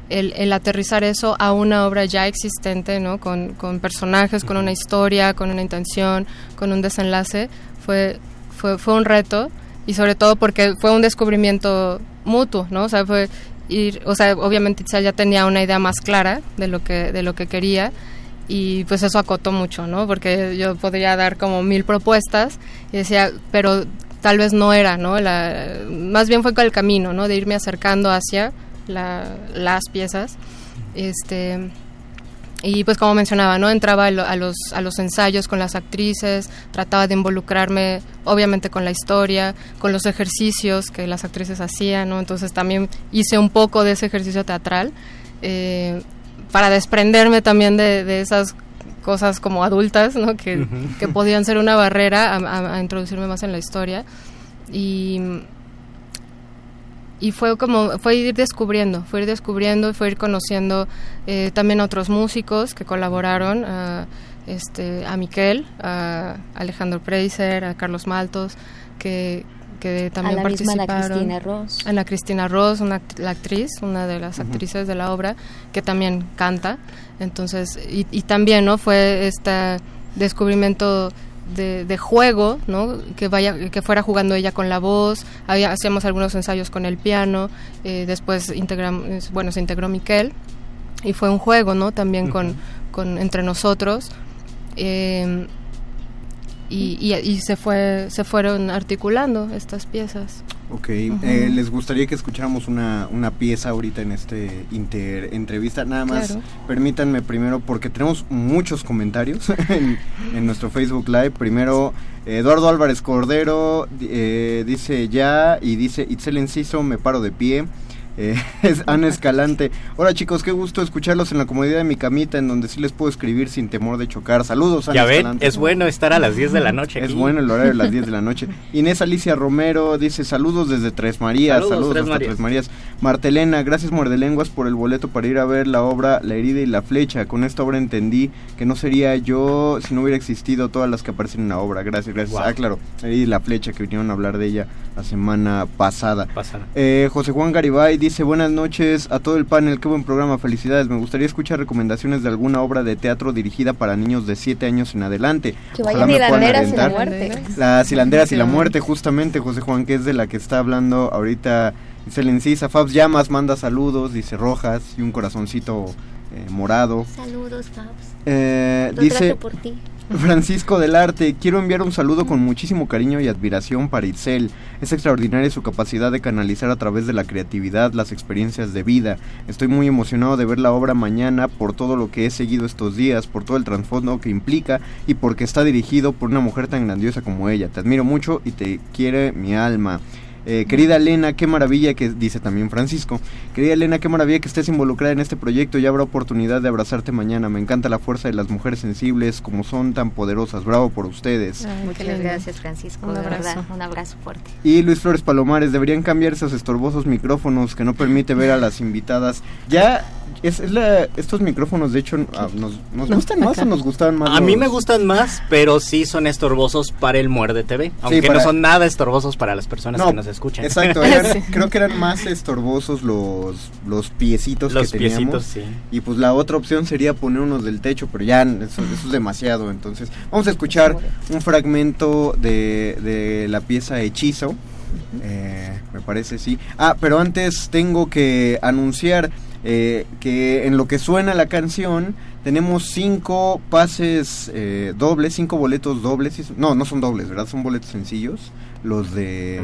el, el, aterrizar eso a una obra ya existente, ¿no? Con, con personajes, con una historia, con una intención, con un desenlace, fue, fue, fue un reto y sobre todo porque fue un descubrimiento mutuo, ¿no? O sea, fue ir, o sea, obviamente Itzel ya tenía una idea más clara de lo que de lo que quería y pues eso acotó mucho, ¿no? Porque yo podría dar como mil propuestas y decía, pero tal vez no era, ¿no? La, más bien fue con el camino, ¿no? De irme acercando hacia las piezas. Este y pues como mencionaba, ¿no? Entraba a los, a los ensayos con las actrices, trataba de involucrarme obviamente con la historia, con los ejercicios que las actrices hacían, ¿no? Entonces también hice un poco de ese ejercicio teatral eh, para desprenderme también de, esas cosas como adultas, ¿no? Que, que podían ser una barrera a introducirme más en la historia. Y y fue como fue ir descubriendo fue ir descubriendo fue ir conociendo eh, también a otros músicos que colaboraron a este a Miquel a Alejandro Preiser a Carlos Maltos que que también a la participaron Ana Cristina Ross. Ana Cristina Ross una la actriz una de las actrices de la obra que también canta. Entonces y, y también no fue este descubrimiento de, juego, ¿no? Que vaya, que fuera jugando ella con la voz. hacíamos algunos ensayos con el piano. Eh, después integramos, bueno, se integró Miquel y fue un juego, ¿no? También con, con entre nosotros. Eh, y, y, se fue se fueron articulando estas piezas. Ok, eh, ¿les gustaría que escucháramos una, una pieza ahorita en este inter entrevista? Nada más, permítanme primero, porque tenemos muchos comentarios en, en nuestro Facebook Live. Primero, Eduardo Álvarez Cordero eh, dice ya y dice Itzel Enciso, me paro de pie. Eh, es Ana Escalante. Hola chicos, qué gusto escucharlos en la comodidad de mi camita, en donde sí les puedo escribir sin temor de chocar. Saludos, Ana Ya ven, es bueno estar a las 10 de la noche. Es bueno el horario de las 10 de la noche. Inés Alicia Romero dice saludos desde Tres Marías. Saludos, Tres, hasta Marías. Tres Marías. Martelena, gracias Muerdelenguas por el boleto para ir a ver la obra La herida y la flecha. Con esta obra entendí que no sería yo si no hubiera existido todas las que aparecen en la obra. Gracias, gracias. Ah, claro, La herida y la flecha que vinieron a hablar de ella la semana pasada. pasada. Eh, José Juan Garibay dice buenas noches a todo el panel, qué buen programa, felicidades. Me gustaría escuchar recomendaciones de alguna obra de teatro dirigida para niños de 7 años en adelante. Que vayan Hilanderas y la muerte. Las hilanderas y la muerte, justamente, José Juan, que es de la que está hablando ahorita Excelencia. Fabs Llamas manda saludos, dice Rojas y un corazoncito eh, morado. Saludos, Fabs. Eh, dice... Por ti. Francisco del Arte, quiero enviar un saludo con muchísimo cariño y admiración para Itzel. Es extraordinaria su capacidad de canalizar a través de la creatividad las experiencias de vida. Estoy muy emocionado de ver la obra mañana por todo lo que he seguido estos días, por todo el trasfondo que implica y porque está dirigido por una mujer tan grandiosa como ella. Te admiro mucho y te quiere mi alma. Eh, querida Elena, qué maravilla que, dice también Francisco, querida Elena, qué maravilla que estés involucrada en este proyecto y habrá oportunidad de abrazarte mañana. Me encanta la fuerza de las mujeres sensibles, como son tan poderosas. Bravo por ustedes. Muchas gracias, Francisco. Un de abrazo. verdad, un abrazo fuerte. Y Luis Flores Palomares, deberían cambiar esos estorbosos micrófonos que no permite ver a las invitadas. Ya, es, es la, estos micrófonos, de hecho, ah, nos, nos gustan más o nos gustaban más. A mí me gustan más, pero sí son estorbosos para el Muerde TV. Aunque para- no son nada estorbosos para las personas No, que nos escuchan. Exacto, eran- creo que eran más estorbosos los, los piecitos Los que teníamos. piecitos, sí. Y pues la otra opción sería poner unos del techo, pero ya eso, eso es demasiado. Entonces, vamos a escuchar un fragmento de, de la pieza Hechizo. Eh, me parece, sí. Ah, pero antes tengo que anunciar eh, que en lo que suena la canción tenemos cinco pases eh, dobles, cinco boletos dobles. No, no son dobles, ¿verdad? Son boletos sencillos. Los de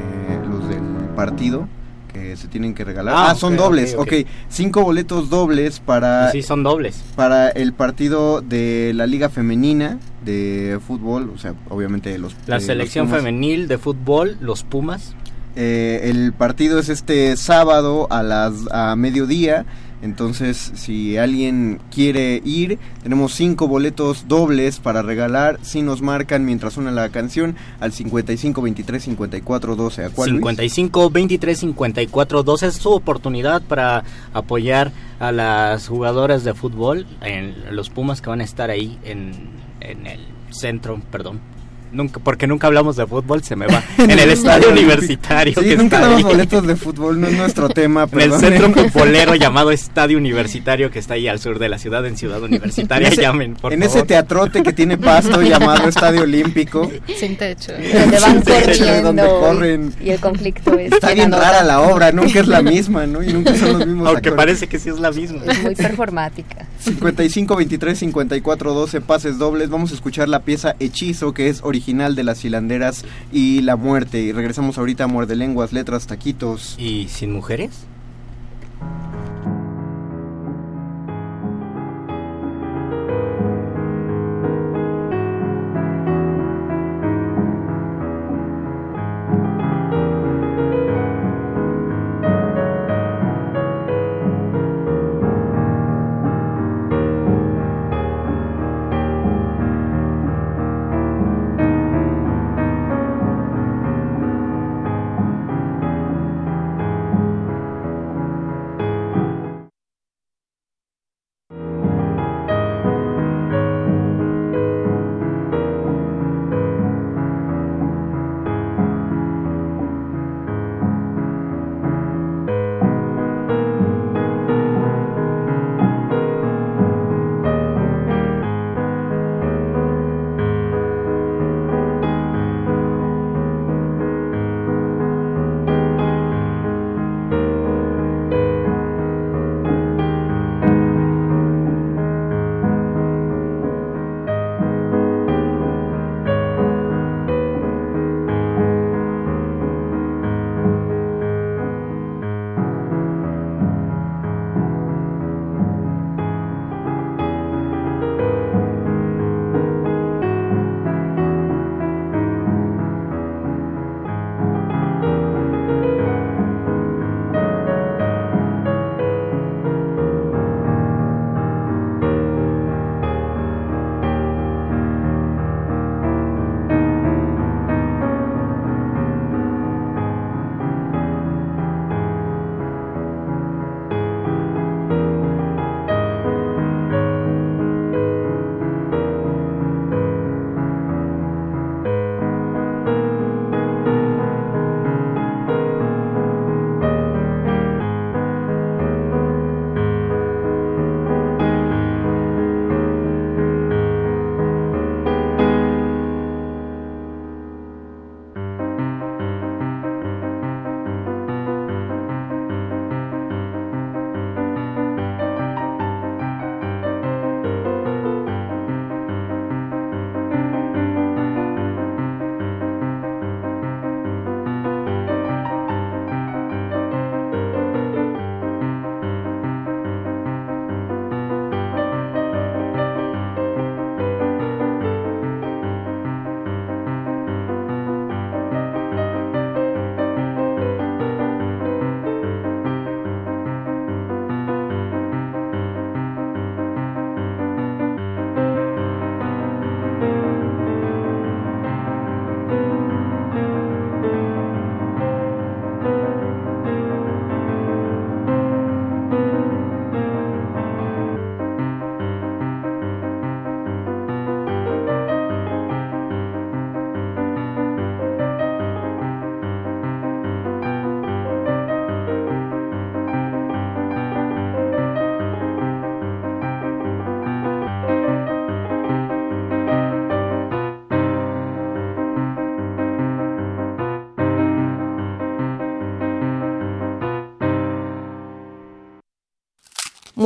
los del partido que se tienen que regalar. Ah, Ah, son dobles, ok, ok. ok. Cinco boletos dobles para Sí, son dobles. para el partido de la Liga Femenina de fútbol, o sea, obviamente los La los selección femenil de fútbol, los Pumas. Eh, el partido es este sábado a las a mediodía. Entonces, si alguien quiere ir, tenemos cinco boletos dobles para regalar. Si nos marcan mientras suena la canción al 55 23 54 12. ¿A cuál, Luis? 55 23 54 12 es su oportunidad para apoyar a las jugadoras de fútbol en los Pumas que van a estar ahí en el centro, perdón. Nunca, porque nunca hablamos de fútbol, se me va. en el estadio universitario. Sí, que nunca está damos ahí. boletos de fútbol, no es nuestro tema. En el centro futbolero llamado Estadio Universitario que está ahí al sur de la ciudad, en Ciudad Universitaria. En ese- Llamen, por en favor. ese teatrote que tiene pasto llamado Estadio Olímpico. Sin techo. Donde van Sin techo, corriendo donde corren. y el conflicto es Está bien rara la obra, nunca es la misma, ¿no? Y nunca son los mismos Aunque actores. parece que sí es la misma. Es muy performática. 55 23 54 12 pases dobles. Vamos a escuchar la pieza Hechizo, que es original de las hilanderas y la muerte. Y regresamos ahorita a Muerde Lenguas, Letras, Taquitos. ¿Y sin mujeres?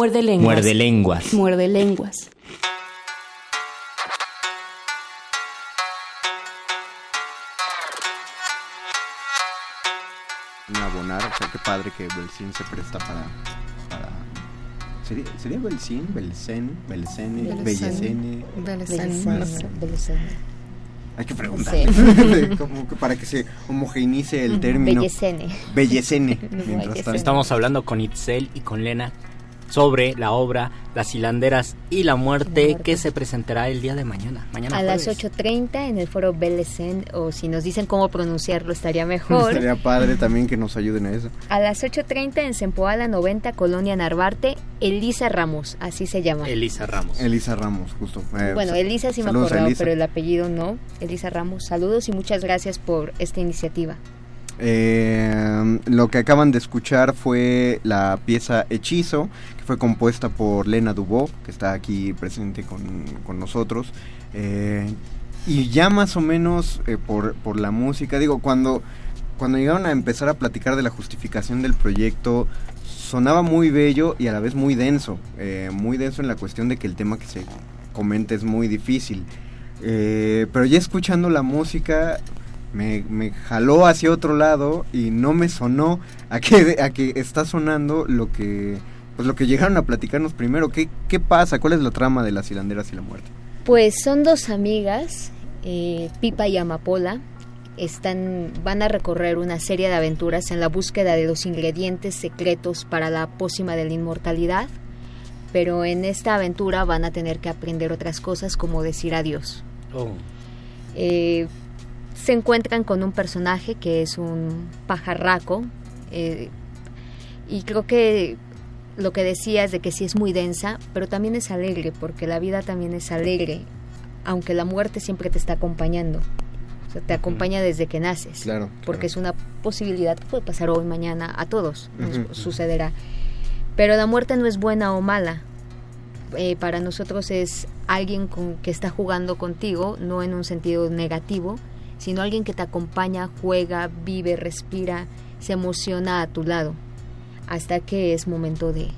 Muerde lenguas. Muerde lenguas. Muerde lenguas. abonar, o sea, qué padre que Belcín se presta para... para... ¿Sería, ¿Sería Belcín? Belcén? Belcene? Bellecene? Bellecene. Hay que preguntar. Sí. Como que para que se homogeneice el término. Bellecene. Bellecene. mientras tanto. Estamos hablando con Itzel y con Lena sobre la obra Las hilanderas y la muerte, que se presentará el día de mañana. mañana a las jueves. 8.30 en el foro Belecen, o si nos dicen cómo pronunciarlo estaría mejor. Estaría padre también que nos ayuden a eso. A las 8.30 en Sempoala 90, Colonia Narvarte, Elisa Ramos, así se llama. Elisa Ramos. Elisa Ramos, justo. Eh, Bueno, sa- Elisa sí me acordaba, pero el apellido no. Elisa Ramos, saludos y muchas gracias por esta iniciativa. Eh, lo que acaban de escuchar fue la pieza Hechizo, que fue compuesta por Lena Dubó, que está aquí presente con, con nosotros. Eh, y ya más o menos eh, por, por la música, digo, cuando, cuando llegaron a empezar a platicar de la justificación del proyecto, sonaba muy bello y a la vez muy denso. eh, muy denso en la cuestión de que el tema que se comenta es muy difícil. Pero ya escuchando la música, me, me jaló hacia otro lado y no me sonó a que, a que está sonando lo que pues lo que llegaron a platicarnos primero. ¿Qué, ¿Qué pasa? ¿Cuál es la trama de las hilanderas y la muerte? Pues son dos amigas, eh, Pipa y Amapola. Están, van a recorrer una serie de aventuras en la búsqueda de los ingredientes secretos para la pócima de la inmortalidad, pero en esta aventura van a tener que aprender otras cosas como decir adiós. Oh. Eh, se encuentran con un personaje que es un pajarraco eh, y creo que lo que decías de que sí es muy densa, pero también es alegre, porque la vida también es alegre, aunque la muerte siempre te está acompañando. O sea, te acompaña desde que naces. Claro, Porque es una posibilidad que puede pasar hoy, mañana, a todos nos sucederá. Pero la muerte no es buena o mala. Eh, para nosotros es alguien con, que está jugando contigo, no en un sentido negativo, sino alguien que te acompaña, juega, vive, respira, se emociona a tu lado, hasta que es momento de,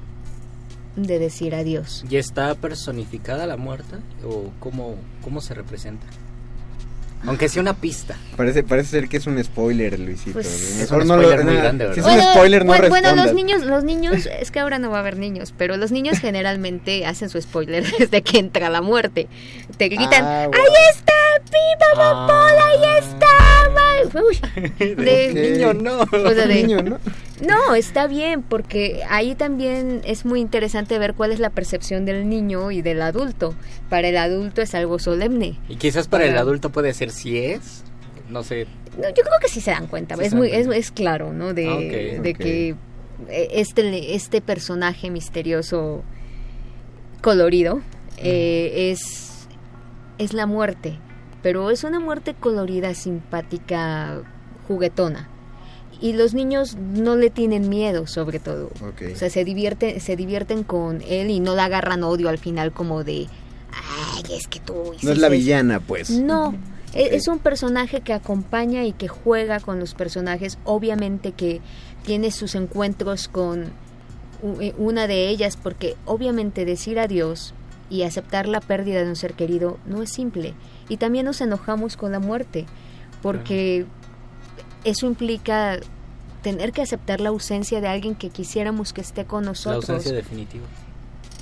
de decir adiós. ¿Y está personificada la muerte? ¿O cómo, cómo se representa? Aunque sea una pista. Parece, parece ser que es un spoiler, Luisito. Pues- Mejor Es un no lo- spoiler muy no, grande, Si es ¿verdad? un spoiler, no bueno, bueno, los niños, los niños, es que ahora no va a haber niños, pero los niños generalmente hacen su spoiler desde que entra la muerte. Te gritan, Ah, bueno. ¡ahí está! ¡Pipa Amapola! ¡Ahí está! ma-". Uy, de- Ok. Niño, no. o sea, de- Niño, ¿no? No, está bien, porque ahí también es muy interesante ver cuál es la percepción del niño y del adulto. Para el adulto es algo solemne. Y quizás para el adulto puede ser si es. No sé. No, yo creo que sí se dan cuenta, Sí es muy es, claro, ¿no? De, Ah, de que eh, este este personaje misterioso colorido eh, es es la muerte, pero es una muerte colorida, simpática, juguetona. Y los niños no le tienen miedo, sobre todo. O sea, se divierten, se divierten con él y no le agarran odio al final como de, ay, es que tú No es la eso". villana, pues. No, e- es un personaje que acompaña y que juega con los personajes. Obviamente que tiene sus encuentros con eh, una de ellas, porque obviamente decir adiós y aceptar la pérdida de un ser querido no es simple. Y también nos enojamos con la muerte, porque eso implica tener que aceptar la ausencia de alguien que quisiéramos que esté con La nosotros. ausencia definitiva.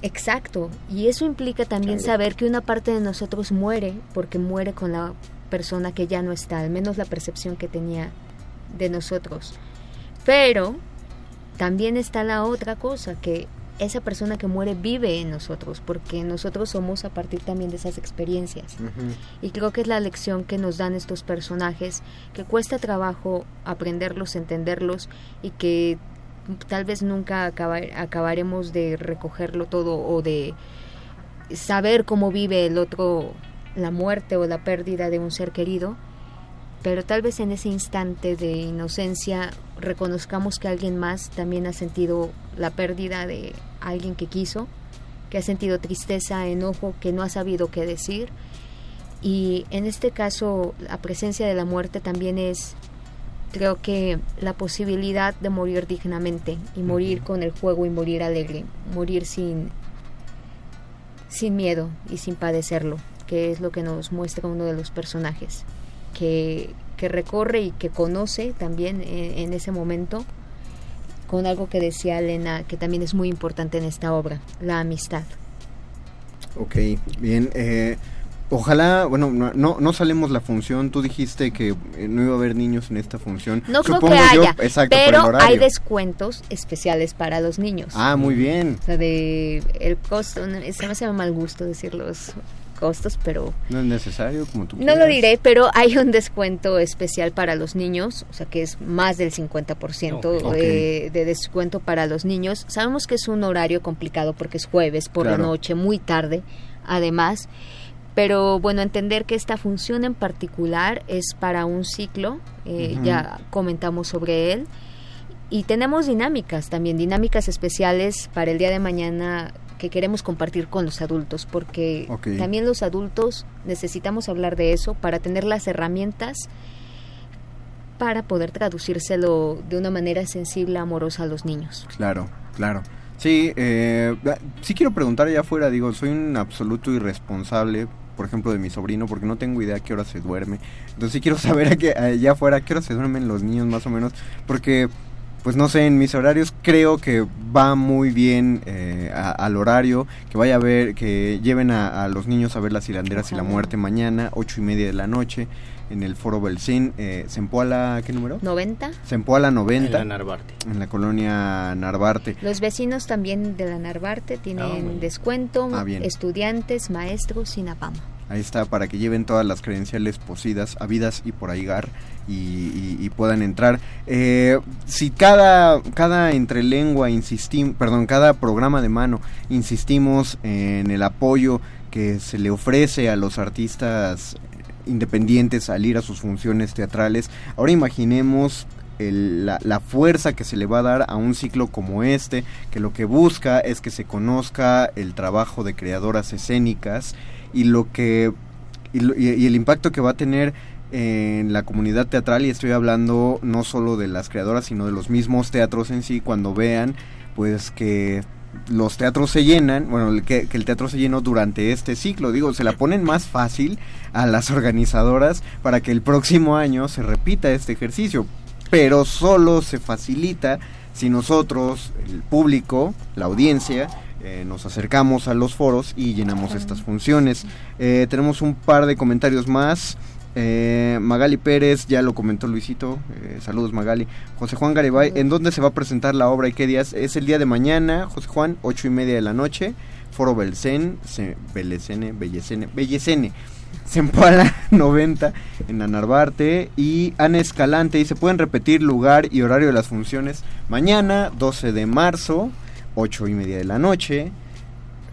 Exacto, y eso implica también Claro. saber que una parte de nosotros muere porque muere con la persona que ya no está, al menos la percepción que tenía de nosotros. Pero también está la otra cosa, que esa persona que muere vive en nosotros, porque nosotros somos a partir también de esas experiencias. Y creo que es la lección que nos dan estos personajes, que cuesta trabajo aprenderlos, entenderlos y que tal vez nunca acabar- acabaremos de recogerlo todo o de saber cómo vive el otro la muerte o la pérdida de un ser querido, pero tal vez en ese instante de inocencia reconozcamos que alguien más también ha sentido la pérdida de alguien que quiso, que ha sentido tristeza, enojo, que no ha sabido qué decir. Y en este caso la presencia de la muerte también es creo que la posibilidad de morir dignamente y morir con el juego y morir alegre, morir sin, sin miedo y sin padecerlo, que es lo que nos muestra uno de los personajes, que, que recorre y que conoce también en, en ese momento con algo que decía Elena, que también es muy importante en esta obra, la amistad. Ok, bien. Eh, ojalá, bueno, no, no, salemos la función. Tú dijiste que eh, no iba a haber niños en esta función. No creo Supongo que yo- haya, exacto, pero hay descuentos especiales para los niños. Ah, muy bien. O sea, de el costo, se me hace mal gusto decir los costos, pero No es necesario, como tú no quieras. lo diré, pero hay un descuento especial para los niños, o sea que es más del 50% Ok. de, de descuento para los niños. Sabemos que es un horario complicado porque es jueves por la noche, muy tarde, además. Pero bueno, entender que esta función en particular es para un ciclo, eh, ya comentamos sobre él. Y tenemos dinámicas también, dinámicas especiales para el día de mañana que queremos compartir con los adultos, porque también los adultos necesitamos hablar de eso para tener las herramientas para poder traducírselo de una manera sensible, amorosa a los niños. Claro, claro. Sí, eh, sí quiero preguntar allá afuera, digo, soy un absoluto irresponsable, por ejemplo, de mi sobrino, porque no tengo idea a qué hora se duerme. Entonces sí quiero saber a qué- allá afuera a qué hora se duermen los niños más o menos, porque, pues no sé, en mis horarios creo que va muy bien eh, a- al horario, que vaya a ver, que lleven a, a los niños a ver las hilanderas y la muerte mañana, ocho y media de la noche, en el Foro Belcín, eh, Zempoala, ¿qué número? 90. Zempoala 90. En la Narvarte. En la colonia Narvarte. Los vecinos también de la Narvarte tienen Ah, descuento, Ah, bien. estudiantes, maestros, Sinapama. Ahí está, para que lleven todas las credenciales posidas, habidas y por ahigar y, puedan entrar. Eh, si cada, cada entrelengua insistimos, perdón, cada programa de mano insistimos en el apoyo que se le ofrece a los artistas independientes al ir a sus funciones teatrales, ahora imaginemos el- la, la fuerza que se le va a dar a un ciclo como este, que lo que busca es que se conozca el trabajo de creadoras escénicas y lo que y el impacto que va a tener en la comunidad teatral y estoy hablando no solo de las creadoras sino de los mismos teatros en sí cuando vean pues que los teatros se llenan, bueno, que el teatro se llenó durante este ciclo, digo, se la ponen más fácil a las organizadoras para que el próximo año se repita este ejercicio, pero solo se facilita si nosotros, el público, la audiencia, eh, nos acercamos a los foros y llenamos estas funciones. Eh, tenemos un par de comentarios más. Eh, Magali Pérez, ya lo comentó Luisito, eh, saludos Magali. José Juan Garibay, ¿en dónde se va a presentar la obra y qué días? Es el día de mañana, José Juan, ocho y media de la noche, Foro Belcén, se, Belecene, Bellecene, Bellecene, Zempoala 90 en la Narvarte y Ana Escalante, y se pueden repetir lugar y horario de las funciones mañana, 12 de marzo, ocho y media de la noche,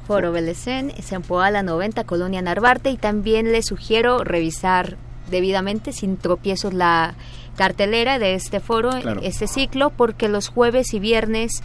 Foro Belecén, Sempoala 90, Colonia Narvarte y también les sugiero revisar debidamente sin tropiezos la cartelera de este foro, Claro. este ciclo, porque los jueves y viernes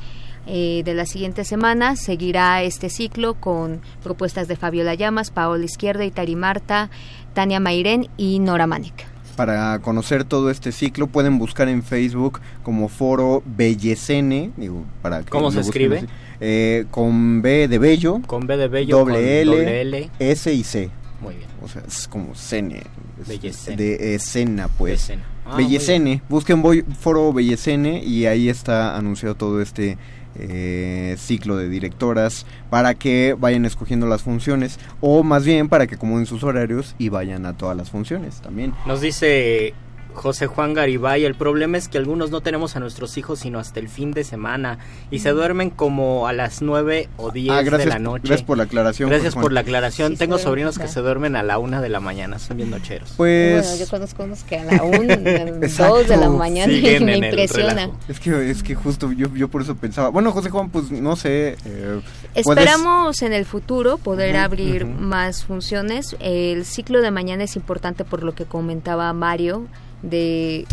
eh, de la siguiente semana seguirá este ciclo con propuestas de Fabiola Llamas, Paola Izquierda, Itari Marta, Tania Mairén y Nora Manek. Para conocer todo este ciclo pueden buscar en Facebook como Foro Bellecene, digo, para que ¿Cómo se escribe? Eh, con B de Bello, Con B de Bello, doble con L, doble L. S y C. Muy bien. O sea, es como Cene. Bellecene. De escena, pues. Bellecene. Ah, Bellecene. Busquen voy- Foro Bellecene y ahí está anunciado todo este eh, ciclo de directoras para que vayan escogiendo las funciones o más bien para que acomoden sus horarios y vayan a todas las funciones también. Nos dice José Juan Garibay, el problema es que algunos no tenemos a nuestros hijos sino hasta el fin de semana y se duermen como a las 9 o 10 Ah, gracias, de la noche. gracias por la aclaración. Gracias por la aclaración. Sí, Tengo sí, sobrinos que se duermen a la una de la mañana, son bien nocheros. Pues... Bueno, yo conozco unos que a la 1, 2 de la mañana y me impresiona. Es que, es que justo yo, yo por eso pensaba. Bueno, José Juan, pues no sé. eh, puedes- Esperamos en el futuro poder abrir más funciones. El ciclo de mañana es importante por lo que comentaba Mario, de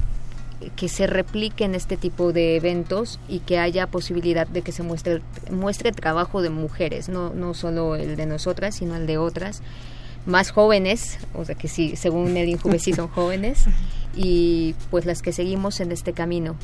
que se repliquen este tipo de eventos y que haya posibilidad de que se muestre, muestre trabajo de mujeres, no, no solo el de nosotras, sino el de otras. más jóvenes, o sea que sí, según el Injuve sí son jóvenes, y pues las que seguimos en este camino.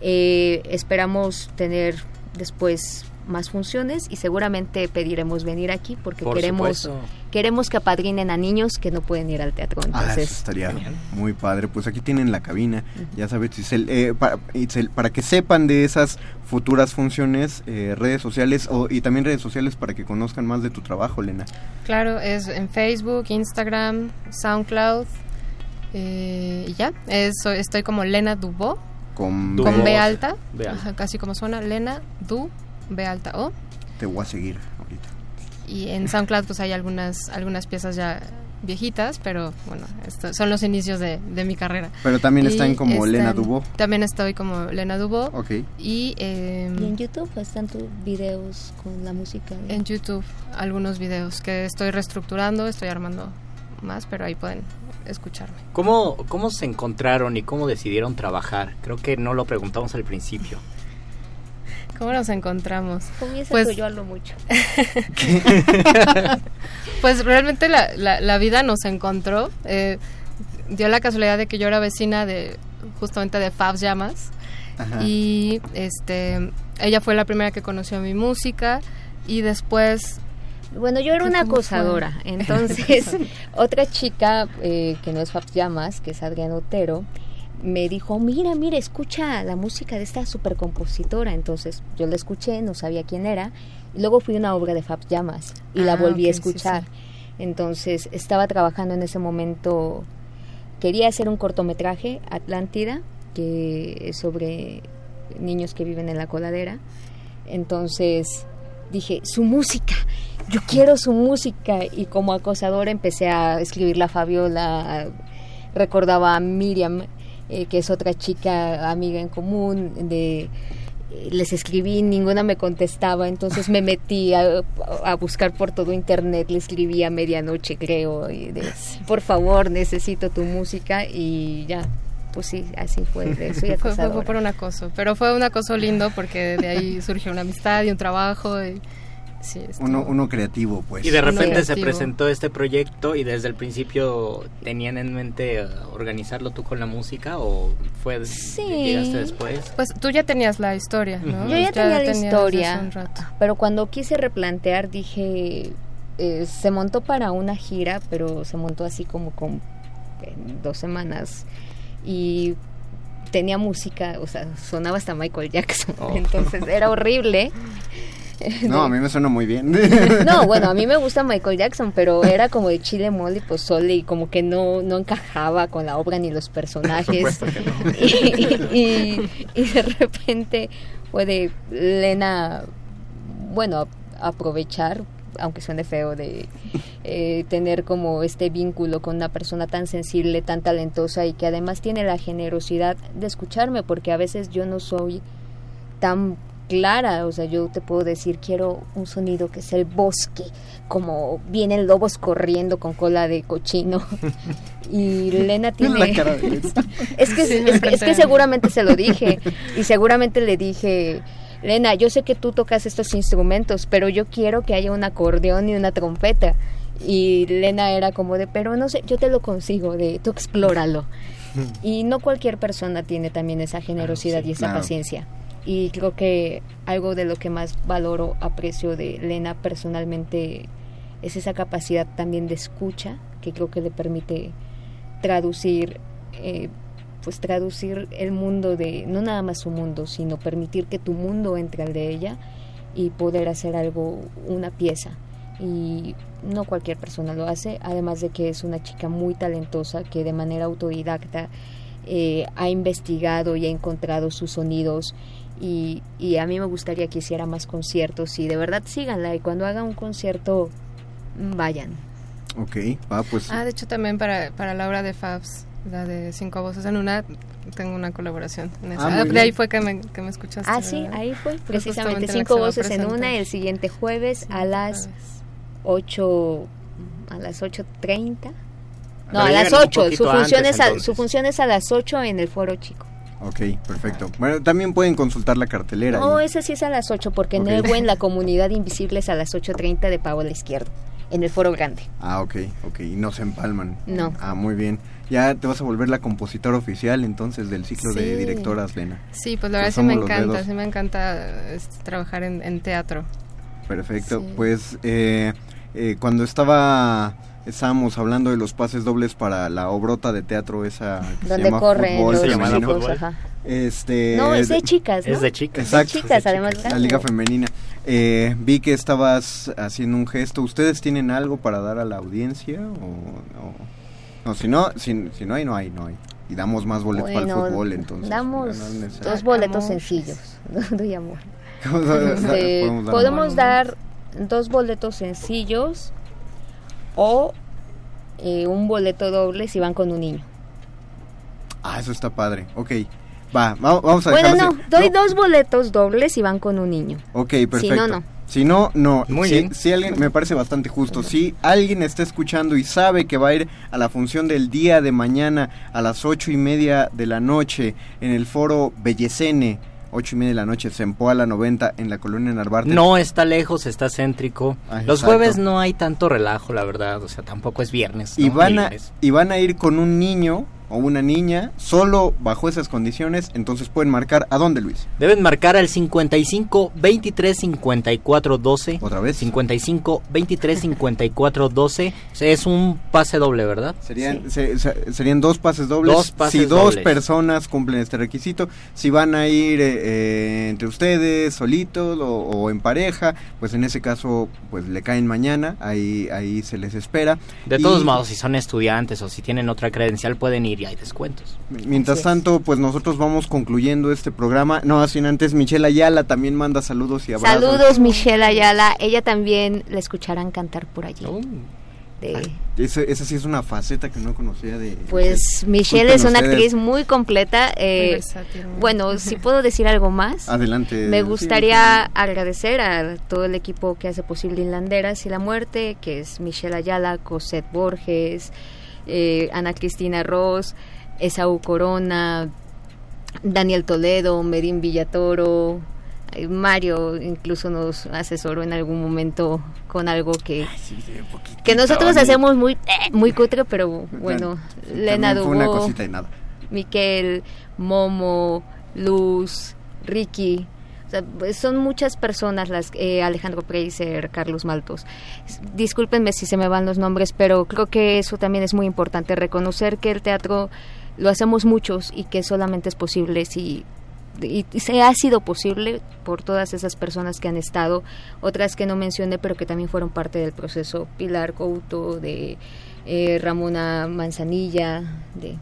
Eh, esperamos tener después más funciones y seguramente pediremos venir aquí porque queremos queremos que apadrinen a niños que no pueden ir al teatro. Ah, Entonces, eso estaría muy padre. Pues aquí tienen la cabina, ya sabes, Itzel, eh, para, Itzel, para que sepan de esas futuras funciones, eh, redes sociales o, y también redes sociales para que conozcan más de tu trabajo, Lena. Claro, es en Facebook, Instagram, SoundCloud eh, y ya. Eso, estoy como Lena Dubo. Con, con B alta, B alta. Ajá, casi como suena, Lena Du B alta O. Te voy a seguir ahorita. Y en SoundCloud pues hay algunas algunas piezas ya viejitas, pero bueno, esto, son los inicios de, de mi carrera. Pero también Y están como Lena Dubo. También estoy como Lena Dubo. Ok. Y, eh, ¿Y en YouTube están tus videos con la música? En YouTube algunos videos que estoy reestructurando, estoy armando más, pero ahí pueden escucharme. ¿Cómo, ¿Cómo se encontraron y cómo decidieron trabajar? Creo que no lo preguntamos al principio. ¿Cómo nos encontramos? Comienza Pues- yo hablo mucho. pues realmente la, la, la vida nos encontró. eh, dio la casualidad de que yo era vecina de justamente de Fabs Llamas Ajá. y este ella fue la primera que conoció mi música y después Bueno, yo era ¿Qué- una acosadora. Entonces, otra chica eh, que no es Fabs Llamas, que es Adriana Otero, me dijo, mira, mira, escucha la música de esta super compositora. Entonces, yo la escuché, no sabía quién era. Y luego fui a una obra de Fabs Llamas y la Ah, volví a sí, escuchar. Entonces, estaba trabajando en ese momento, quería hacer un cortometraje, Atlántida, que es sobre niños que viven en la coladera. Entonces, dije, su música, yo quiero su música. Y como acosadora empecé a escribirle a Fabiola, recordaba a Miriam, eh, que es otra chica amiga en común, de les escribí, ninguna me contestaba, entonces me metí a, a buscar por todo internet, le escribí a medianoche creo, y de, por favor necesito tu música y ya, pues sí, así fue, de- soy fue, fue- fue por un acoso, pero fue un acoso lindo porque de ahí surgió una amistad y un trabajo y sí, Uno, uno creativo, pues. Y de repente se presentó este proyecto y desde el principio tenían en mente eh, organizarlo tú con la música o fue llegaste después. Pues tú ya tenías la historia, ¿no? Yo ya tenía la historia, pero cuando quise replantear dije, eh, se montó para una gira, pero se montó así como con en dos semanas y tenía música, o sea, sonaba hasta Michael Jackson, Oh. entonces era horrible. No, a mí me suena muy bien. No, bueno, a mí me gusta Michael Jackson, pero era como de chile, mole y pozole y como que no, no encajaba con la obra ni los personajes. supuesto que no. y, y- y de repente fue de Lena, bueno, aprovechar, aunque suene feo, de eh, tener como este vínculo con una persona tan sensible, tan talentosa y que además tiene la generosidad de escucharme, porque a veces yo no soy tan clara, o sea, yo te puedo decir, quiero un sonido que sea el bosque, como vienen lobos corriendo con cola de cochino. Y Lena tiene... La cara de esta. es, que, Sí, es, es que, es seguramente se lo dije. Y seguramente le dije, Lena, yo sé que tú tocas estos instrumentos, pero yo quiero que haya un acordeón y una trompeta. Y Lena era como de, pero no sé, yo te lo consigo, de tú explóralo. Y no cualquier persona tiene también esa generosidad y esa claro. paciencia. Y creo que algo de lo que más valoro, aprecio de Lena personalmente es esa capacidad también de escucha que creo que le permite traducir, eh, pues traducir el mundo de, no nada más su mundo, sino permitir que tu mundo entre al de ella y poder hacer algo, una pieza. Y no cualquier persona lo hace, además de que es una chica muy talentosa que de manera autodidacta eh, ha investigado y ha encontrado sus sonidos y, y a mí me gustaría que hiciera más conciertos y de verdad síganla y cuando haga un concierto mm, vayan. Ok, va, pues. Ah, de hecho también para, para la obra de Fabs, la de Cinco Voces en Una, tengo una colaboración en esa. Ah, muy de bien. ahí fue que me, que me escuchaste. Ah, sí, ¿verdad? ahí fue, precisamente la cinco voces en una el siguiente jueves a las 8 a las 8:30. No, a las llegan un 8, su función, antes, es a, su función es a las 8 en el Foro Chico. Ok, perfecto. Bueno, también pueden consultar la cartelera. No, y- ese sí es a las 8 porque Ok. en en la comunidad invisible es a las 8:30 de Paola Izquierdo. en el foro grande. Ah, ok, ok. Y no se empalman. No. Ah, muy bien. Ya te vas a volver la compositora oficial entonces del ciclo de directoras, Lena. Sí, pues la verdad sí me encanta, dedos. sí me encanta este, trabajar en, en teatro. Perfecto. Sí. Pues eh, eh, cuando estaba estábamos hablando de los pases dobles para la obrota de teatro esa que se Donde llama corren fútbol los femenino. chicos, ajá. Este No, es de chicas, ¿no? Es de chicas. Exacto. De chicas, además. La liga femenina. Eh, vi que estabas haciendo un gesto. ¿Ustedes tienen algo para dar a la audiencia o no? No, si no, si, si no hay, no hay, no hay. Y damos más boletos para el Bueno, fútbol, entonces. Damos no dos boletos sencillos. Doy amor. ¿Cómo da- Este, podemos dar podemos amor? dar dos boletos sencillos o eh, un boleto doble si van con un niño. Ah, eso está padre. Ok. Va, va- vamos a Bueno, dejarlos no, doy dos boletos dobles si van con un niño. Ok, perfecto. Si no, no. Si no, no. Muy si, bien. si alguien, me parece bastante justo. Si alguien está escuchando y sabe que va a ir a la función del día de mañana a las ocho y media de la noche en el foro Bellecene, ocho y media de la noche, Sempoala 90 en la colonia Narvarte. No está lejos, está céntrico. Ah, Los exacto. jueves no hay tanto relajo, la verdad. O sea, tampoco es viernes. Y ¿no? van, Ni a, y van a ir con un niño o una niña, solo bajo esas condiciones, entonces pueden marcar a dónde, Luis. Deben marcar al 55 23 54 12. Otra vez. 55 23 54 12. Es un pase doble, ¿verdad? Serían, se- se- serían dos pases dobles. Dos pases si dos dobles. personas cumplen este requisito, si van a ir eh, eh, entre ustedes, solitos o, o en pareja, pues en ese caso pues le caen mañana, ahí, ahí se les espera. De Y todos modos, si son estudiantes o si tienen otra credencial, pueden ir y hay descuentos. Mientras tanto, pues nosotros vamos concluyendo este programa. No, sin antes, Michelle Ayala también manda saludos y abrazos. Saludos, Michelle Ayala. Ella también la escucharán cantar por allí. Oh. De- Ese- esa sí es una faceta que no conocía de... Pues Michelle Disculpen es una ustedes. actriz muy completa. eh, Muy versátil, bueno, si puedo decir algo más. Adelante. Me sí, gustaría agradecer a todo el equipo que hace posible Inlanderas y la Muerte, que es Michelle Ayala, Cosette Borges, eh, Ana Cristina Ross, Esaú Corona, Daniel Toledo, Medín Villatoro, eh, Mario incluso nos asesoró en algún momento con algo que, que nosotros hacemos muy eh, muy cutre, pero bueno, Lena Dubó, cosita de nada. Miquel, Momo, Luz, Ricky. O sea, pues, son muchas personas las eh, Alejandro Preiser, Carlos Maltos. Discúlpenme si se me van los nombres, pero creo que eso también es muy importante reconocer que el teatro lo hacemos muchos y que solamente es posible si y se ha sido posible por todas esas personas que han estado, otras que no mencioné, pero que también fueron parte del proceso, Pilar Couto, de eh, Ramona Manzanilla, de,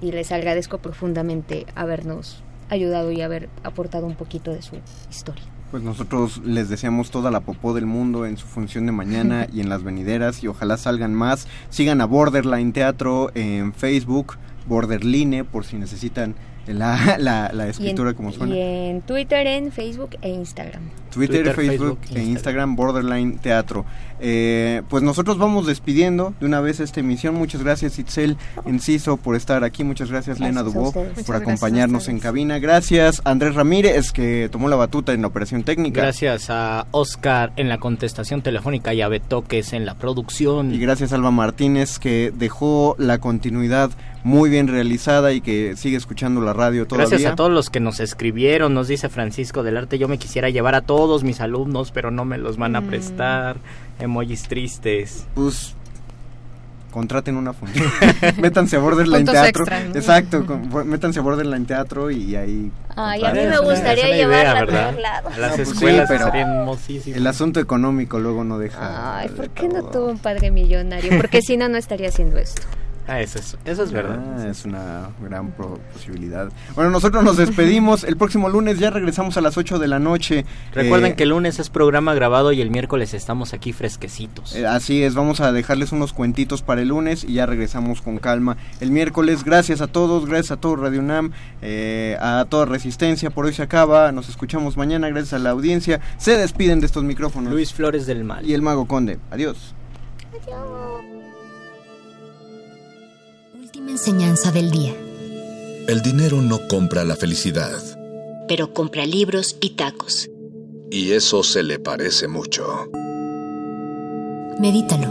y les agradezco profundamente habernos ayudado y haber aportado un poquito de su historia. Pues nosotros les deseamos toda la popó del mundo en su función de mañana y en las venideras y ojalá salgan más. Sigan a Borderline Teatro en Facebook, Borderline por si necesitan la, la, la en, escritura como suena. y en Twitter, en Facebook e Instagram. Twitter, Twitter, Facebook, Facebook, e Instagram, Borderline Teatro. Eh, pues nosotros vamos despidiendo de una vez esta emisión. Muchas gracias Itzel Enciso por estar aquí. Muchas gracias, Lena Gracias Dubó por Muchas acompañarnos en cabina. Gracias Andrés Ramírez que tomó la batuta en la operación técnica. Gracias a Oscar en la contestación telefónica y a Betoques en la producción. Y gracias Alba Martínez que dejó la continuidad muy bien realizada y que sigue escuchando la radio todavía. Gracias a todos los que nos escribieron, nos dice Francisco del Arte, yo me quisiera llevar a todos mis alumnos, pero no me los van a Mm. prestar. Emojis tristes. Pues contraten una función. métanse a Borderline Teatro. extra, ¿no? Exacto, con- métanse a Borderline Teatro y ahí Ay, a mí me gustaría es una idea, llevarla a todos lados. A las No, pues sí, escuelas pero serían hermosísimas. el asunto económico luego no deja. Ay, ¿por qué no tuvo un padre millonario? Porque si no, no estaría haciendo esto. Ah, eso es, eso es verdad. Ah, es una gran posibilidad. Bueno, nosotros nos despedimos. El próximo lunes ya regresamos a las 8 de la noche. Recuerden Eh, que el lunes es programa grabado y el miércoles estamos aquí fresquecitos. Eh, así es, vamos a dejarles unos cuentitos para el lunes y ya regresamos con calma el miércoles. Gracias a todos, gracias a todo Radio UNAM, eh, a toda Resistencia. Por hoy se acaba, nos escuchamos mañana, gracias a la audiencia. Se despiden de estos micrófonos. Luis Flores del Mal. Y el Mago Conde. Adiós. Última enseñanza del día. El dinero no compra la felicidad, Pero compra libros y tacos. y eso se le parece mucho. Medítalo.